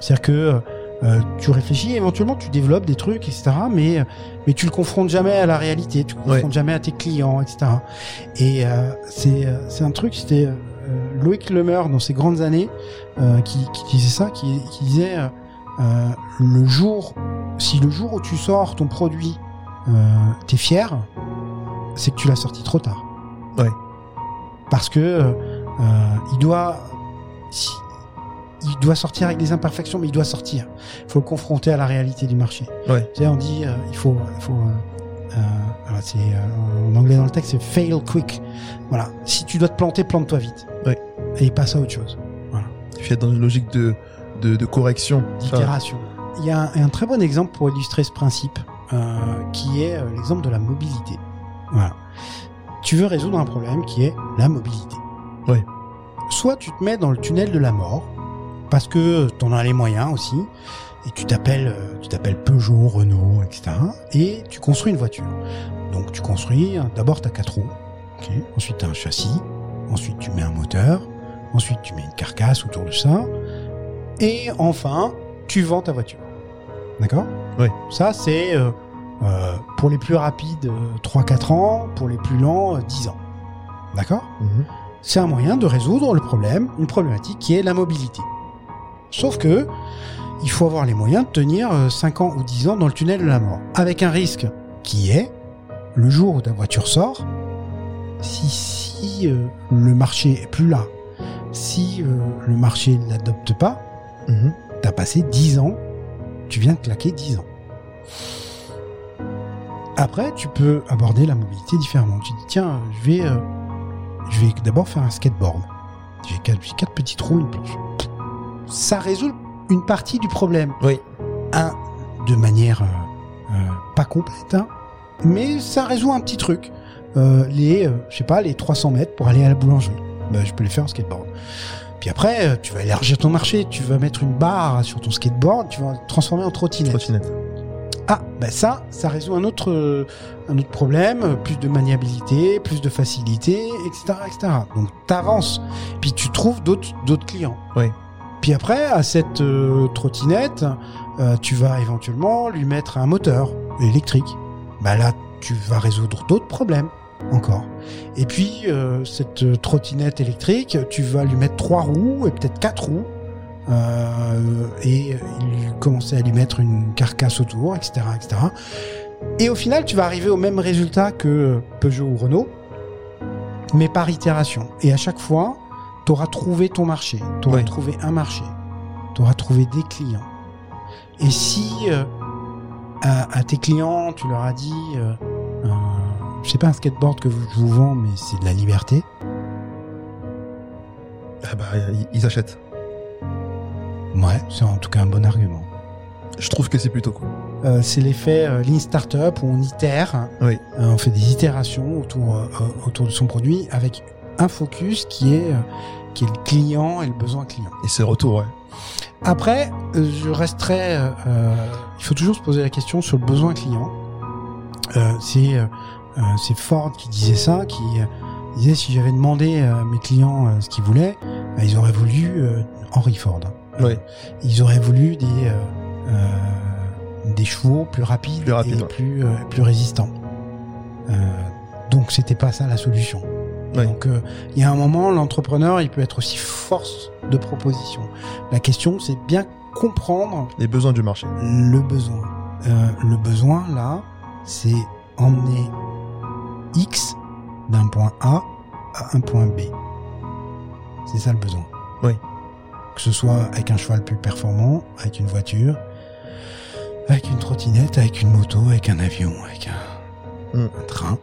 C'est-à-dire que euh, tu réfléchis, éventuellement tu développes des trucs, etc. Mais mais tu le confrontes jamais à la réalité, tu le Ouais. confrontes jamais à tes clients, etc. Et euh, c'est euh, c'est un truc, c'était euh, euh, Loïc Lemeur dans ses grandes années euh, qui, qui disait ça, qui, qui disait euh, euh, le jour, si le jour où tu sors ton produit, euh, t'es fier, c'est que tu l'as sorti trop tard. Ouais. Parce que euh, euh, il doit, si- il doit sortir avec des imperfections, mais il doit sortir. Il faut le confronter à la réalité du marché. Ouais. Tu sais, on dit, euh, il faut, il faut. euh, euh, voilà, c'est euh, en anglais dans le texte, c'est fail quick. Voilà. Si tu dois te planter, plante-toi vite. Ouais. Et passe à autre chose. Tu fais dans une logique de, de, de correction. Enfin, D'itération. Il y a un, très bon exemple pour illustrer ce principe, euh, qui est euh, l'exemple de la mobilité. Voilà. Tu veux résoudre un problème qui est la mobilité. Ouais. Soit tu te mets dans le tunnel de la mort, parce que t'en as les moyens aussi, et tu t'appelles, euh, tu t'appelles Peugeot, Renault, etc. Et tu construis une voiture. Donc tu construis, hein, d'abord t'as quatre roues, ok. ensuite t'as un châssis, ensuite tu mets un moteur, ensuite tu mets une carcasse autour de ça, et enfin tu vends ta voiture. D'accord Oui. Ça c'est euh, euh, pour les plus rapides euh, 3-4 ans, pour les plus lents euh, 10 ans. D'accord mhm. c'est un moyen de résoudre le problème, une problématique qui est la mobilité. Sauf que il faut avoir les moyens de tenir euh, 5 ans ou 10 ans dans le tunnel de la mort, avec un risque qui est le jour où ta voiture sort, si, si euh, le marché est plus là, si euh, le marché ne l'adopte pas, Mhm. t'as passé 10 ans, tu viens de claquer 10 ans. Après, tu peux aborder la mobilité différemment. Tu dis, tiens, je vais, euh, je vais d'abord faire un skateboard. J'ai quatre, petits trous, une planche. Ça résout une partie du problème. Oui. Un, de manière euh, euh, pas complète, hein, mais ça résout un petit truc. Les, je sais pas, les 300 mètres pour aller à la boulangerie. Ben, je peux les faire en skateboard. Puis après, euh, tu vas élargir ton marché, tu vas mettre une barre sur ton skateboard, tu vas le transformer en trottinette. Trottinette. Ah, ben ça, ça résout un autre, euh, un autre problème, euh, plus de maniabilité, plus de facilité, etc., etc. Donc t'avances, puis tu trouves d'autres, d'autres clients. Oui. Puis après, à cette euh, trottinette, euh, tu vas éventuellement lui mettre un moteur électrique. Bah là, tu vas résoudre d'autres problèmes encore. Et puis euh, cette euh, trottinette électrique, tu vas lui mettre trois roues et peut-être quatre roues. Euh, et euh, commencer à lui mettre une carcasse autour, etc., etc. Et au final, tu vas arriver au même résultat que Peugeot ou Renault, mais par itération. Et à chaque fois, tu auras trouvé ton marché, tu auras trouvé un marché, tu auras trouvé des clients. Et si euh, à, à tes clients, tu leur as dit, euh, euh, je sais pas un skateboard que je vous vends, mais c'est de la liberté, Ah bah, ils- achètent. ouais, c'est en tout cas un bon argument. Je trouve que c'est plutôt cool. Euh, c'est l'effet euh, Lean Startup où on itère, Oui. Euh, on fait des itérations autour, euh, autour de son produit avec un focus qui est, qui est le client et le besoin client. Et c'est retour, ouais. Après, je resterai. il faut toujours se poser la question sur le besoin client. C'est c'est Ford qui disait ça, qui euh, disait si j'avais demandé à mes clients euh, ce qu'ils voulaient, bah, ils auraient voulu euh, Henry Ford. Oui. Ils auraient voulu des euh, euh, des chevaux plus rapides, Plus et ouais. plus euh, plus résistants. Euh, donc c'était pas ça la solution. Ouais. Donc euh, il y a un moment, l'entrepreneur, il peut être aussi force de proposition. La question, c'est bien comprendre Les besoins du marché. le besoin. Euh, le besoin, là, c'est emmener X d'un point A à un point B. C'est ça le besoin. Oui. Que ce soit avec un cheval plus performant, avec une voiture, avec une trottinette, avec une moto, avec un avion, avec un, Mm. un train.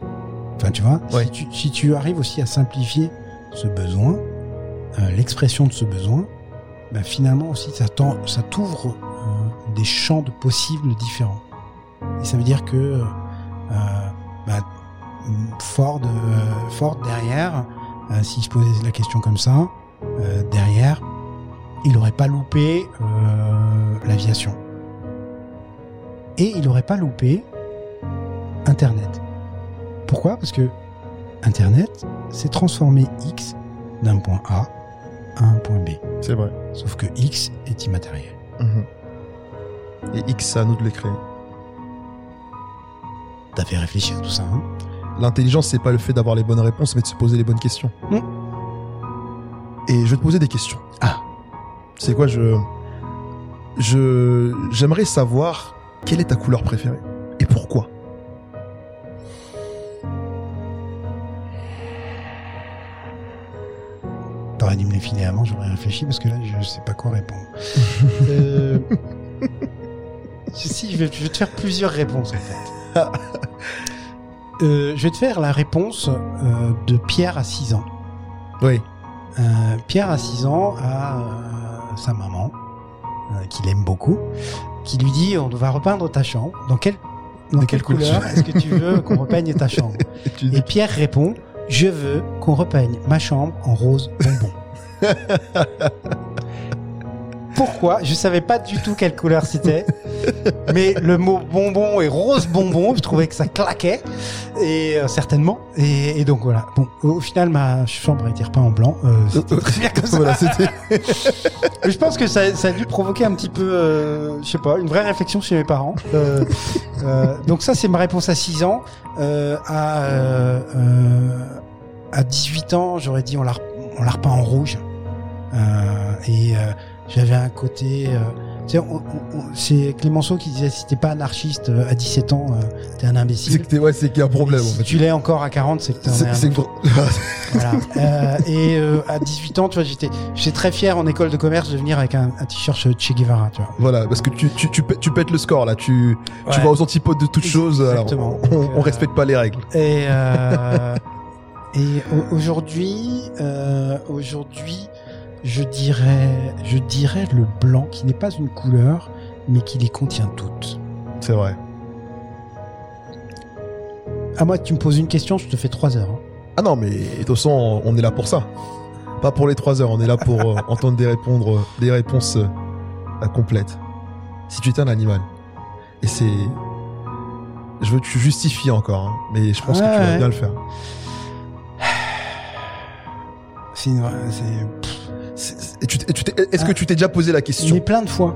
Enfin, tu vois, Ouais. si, tu, si tu arrives aussi à simplifier ce besoin, euh, l'expression de ce besoin, ben finalement aussi ça t'ouvre euh, des champs de possibles différents. Et ça veut dire que euh, bah, Ford, euh, Ford derrière, euh, s'il se posait la question comme ça, euh, derrière, il aurait pas loupé l'aviation. Et il aurait pas loupé Internet. Pourquoi? Parce que Internet, c'est transformer X d'un point A à un point B. C'est vrai. Sauf que X est immatériel. Mhm. Et X, c'est à nous de les créer. T'as fait réfléchir tout ça, hein? L'intelligence, c'est pas le fait d'avoir les bonnes réponses, mais de se poser les bonnes questions. Mm. Et je vais te poser des questions. Ah. C'est quoi, je, je, j'aimerais savoir quelle est ta couleur préférée et pourquoi. T'aurais dû me les filer avant, j'aurais réfléchi parce que là, je sais pas quoi répondre. euh... Si, je vais, je vais te faire plusieurs réponses en fait. Euh, je vais te faire la réponse euh, de Pierre à 6 ans. Oui. Euh, Pierre à 6 ans a sa maman, qu'il aime beaucoup, qui lui dit on va repeindre ta chambre. Dans quelle, dans De quelle quelle couleur couleur est-ce que tu veux qu'on repeigne ta chambre Et Pierre répond Je veux qu'on repeigne ma chambre en rose bonbon. Pourquoi Je savais pas du tout quelle couleur c'était, mais le mot bonbon et rose bonbon, je trouvais que ça claquait, et euh, certainement. Et, et donc voilà. Bon, au final, ma chambre a été repeinte en blanc. Euh, c'était très bien comme ça. voilà, je pense que ça, ça a dû provoquer un petit peu, euh, je sais pas, une vraie réflexion chez mes parents. Euh, euh, donc ça, c'est ma réponse à 6 ans. Euh, à, euh, euh, à 18 ans, j'aurais dit on l'a, on l'a repeint en rouge. Euh, et euh, j'avais un côté... euh, c'est Clémenceau qui disait si t'es pas anarchiste euh, à 17 ans, euh, t'es un C'est imbécile. que t'es- ouais, c'est qu'il y a un problème. si en fait. tu l'es encore à 40, c'est que t'es C'est un c'est voilà. Euh, et euh, à 18 ans, tu vois, j'étais, j'étais très fier en école de commerce de venir avec un, un t-shirt Che Guevara, tu vois. voilà, parce que tu, tu, tu, pè- tu pètes le score là. Tu, vas aux antipodes de toute chose. alors Exactement. on, Donc, on respecte pas les règles. Et, et au- aujourd'hui, aujourd'hui, je dirais, je dirais le blanc qui n'est pas une couleur, mais qui les contient toutes. C'est vrai. À moi, tu me poses une question, je te fais trois heures. hein. Ah non, mais de toute façon, on est là pour ça. Pas pour les trois heures, on est là pour euh, entendre des, répondre, des réponses euh, euh, complètes. Si tu étais un animal, et c'est... Je veux que tu justifies encore, hein, mais je pense que Ouais, tu vas ouais. bien le faire. C'est, une- c'est, tu Est-ce que tu t'es déjà posé la question Mais plein de fois.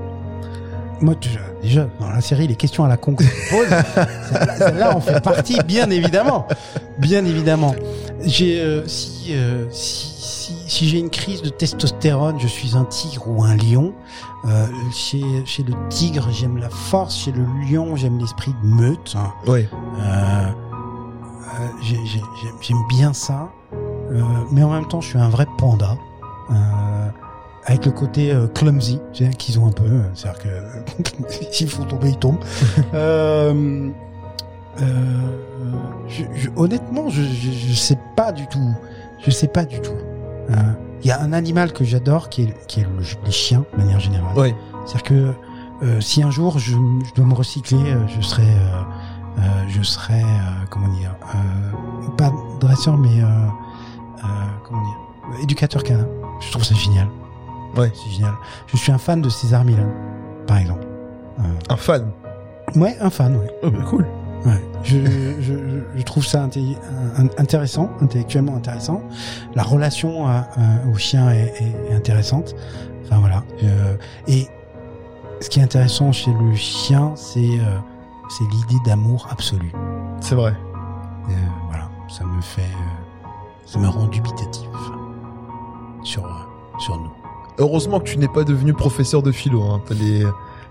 Moi, déjà, déjà, dans la série, les questions à la con que je pose, celle-là, celle-là en fait partie, bien évidemment. Bien évidemment. J'ai, euh, si, euh, si, si, si j'ai une crise de testostérone, je suis un tigre ou un lion. Euh, chez, chez le tigre, j'aime la force. Chez le lion, j'aime l'esprit de meute. Oui. Euh, euh, j'ai- j'ai- j'aime j'aime bien ça, Euh, mais en même temps, je suis un vrai panda. Euh, avec le côté euh, clumsy, qu'ils ont un peu, euh, c'est-à-dire que s'ils font tomber, ils tombent. euh, euh, je, je- honnêtement, je, je, je sais pas du tout. Je sais pas du tout. Euh, Il y a un animal que j'adore, qui est, qui est le- les chiens, de manière générale. Oui. C'est-à-dire que euh, si un jour je, je dois me recycler, je serai, euh, euh, je serai, euh, comment dire, euh, pas dresseur, mais comment dire, éducateur canin. Je trouve ça génial. Ouais. C'est génial. Je suis un fan de César Milan, par exemple. Euh, Un fan. ouais, un fan, ouais. Oh, bah, cool. Ouais. Je, je, je- trouve ça inté- intéressant, intellectuellement intéressant. La relation à- à- au chien est, intéressante. Enfin voilà. Euh, et ce qui est intéressant chez le chien, c'est euh, c'est l'idée d'amour absolu. C'est vrai. Euh, voilà, ça me fait, euh, ça me rend dubitatif sur sur nous. Heureusement que tu n'es pas devenu professeur de philo. Hein. T'allais,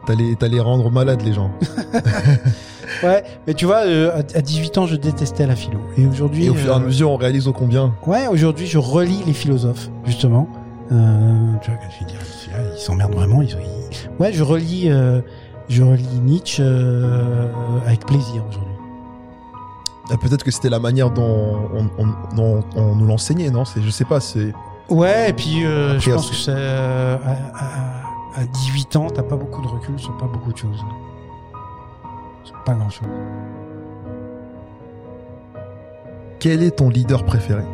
t'allais, t'allais rendre malade les gens. Ouais, mais tu vois, euh, à à 18 ans, je détestais la philo. Et aujourd'hui, Et au fur et à euh, mesure, on réalise au combien? Ouais, aujourd'hui, je relis les philosophes, justement. Euh, tu vois, je vais dire, celui-là, ils s'emmerdent vraiment. Ils, ils- Ouais, je relis, euh, je relis Nietzsche euh, avec plaisir aujourd'hui. Ah, Peut-être que c'était la manière dont on, on- dont on nous l'enseignait, non? C'est, je sais pas. C'est Ouais, et puis euh, Après, je pense que c'est euh, à, à- à 18 ans, t'as pas beaucoup de recul sur pas beaucoup de choses. Sur pas grand-chose. quel est ton leader préféré?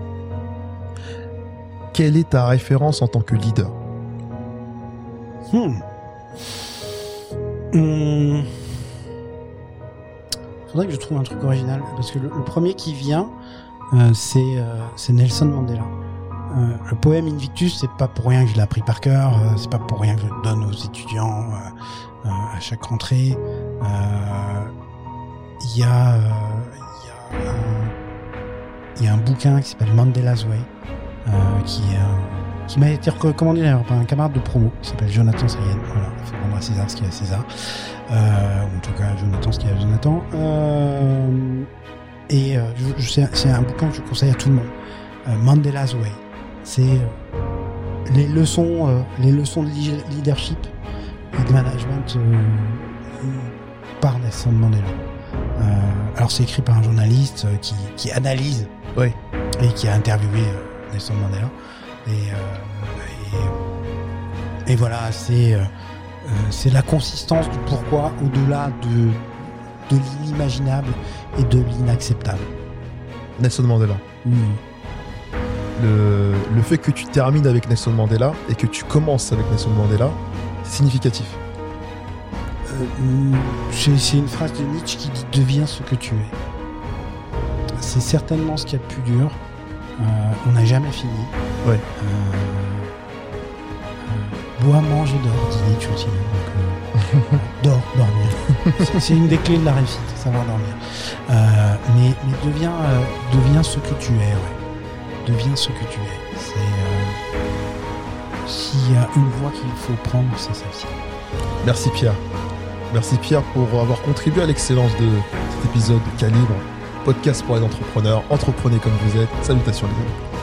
Quelle est ta référence en tant que leader? Hmm. Hmm. Faudrait que je trouve un truc original parce que le, premier qui vient, euh, c'est euh, Nelson Mandela. Euh, le poème Invictus, c'est pas pour rien que je l'ai appris par cœur, euh, c'est pas pour rien que je le donne aux étudiants à chaque rentrée. Il y a, y y a un bouquin qui s'appelle Mandela's Way, qui est qui m'a été recommandé d'ailleurs par un camarade de promo qui s'appelle Jonathan Sayen. Voilà, il faut rendre à César ce qu'il y a à César. Euh, ou en tout cas, Jonathan ce qu'il y a à Jonathan. Euh, et euh, je, c'est un bouquin que je conseille à tout le monde. Euh, Mandela's Way. C'est euh, les leçons, euh, les leçons de leadership et de management euh, par Nelson Mandela. Euh, alors c'est écrit par un journaliste qui, qui analyse Ouais. et qui a interviewé Nelson Mandela. Et, euh, et, et voilà, c'est euh, euh, c'est la consistance du pourquoi au-delà de, de l'inimaginable et de l'inacceptable. Nelson Mandela. Le, le fait que tu termines avec Nelson Mandela et que tu commences avec Nelson Mandela, c'est significatif. Euh, c'est c'est une phrase de Nietzsche qui dit deviens ce que tu es. C'est certainement ce qu'il y a de plus dur. Euh, on n'a jamais fini. Ouais. Euh, euh, bois, mange et dors, dit Nietzsche aussi. Donc, dors, dormir. C'est- une des clés de la réussite, savoir dormir. Mais mais deviens, deviens ce que tu es, ouais. Deviens ce que tu es. C'est s'il y a une voie qu'il faut prendre, c'est celle-ci. Merci Pierre. Merci Pierre pour avoir contribué à l'excellence de cet épisode de Calibre, podcast pour les entrepreneurs. Entreprenez comme vous êtes. Salutations les amis.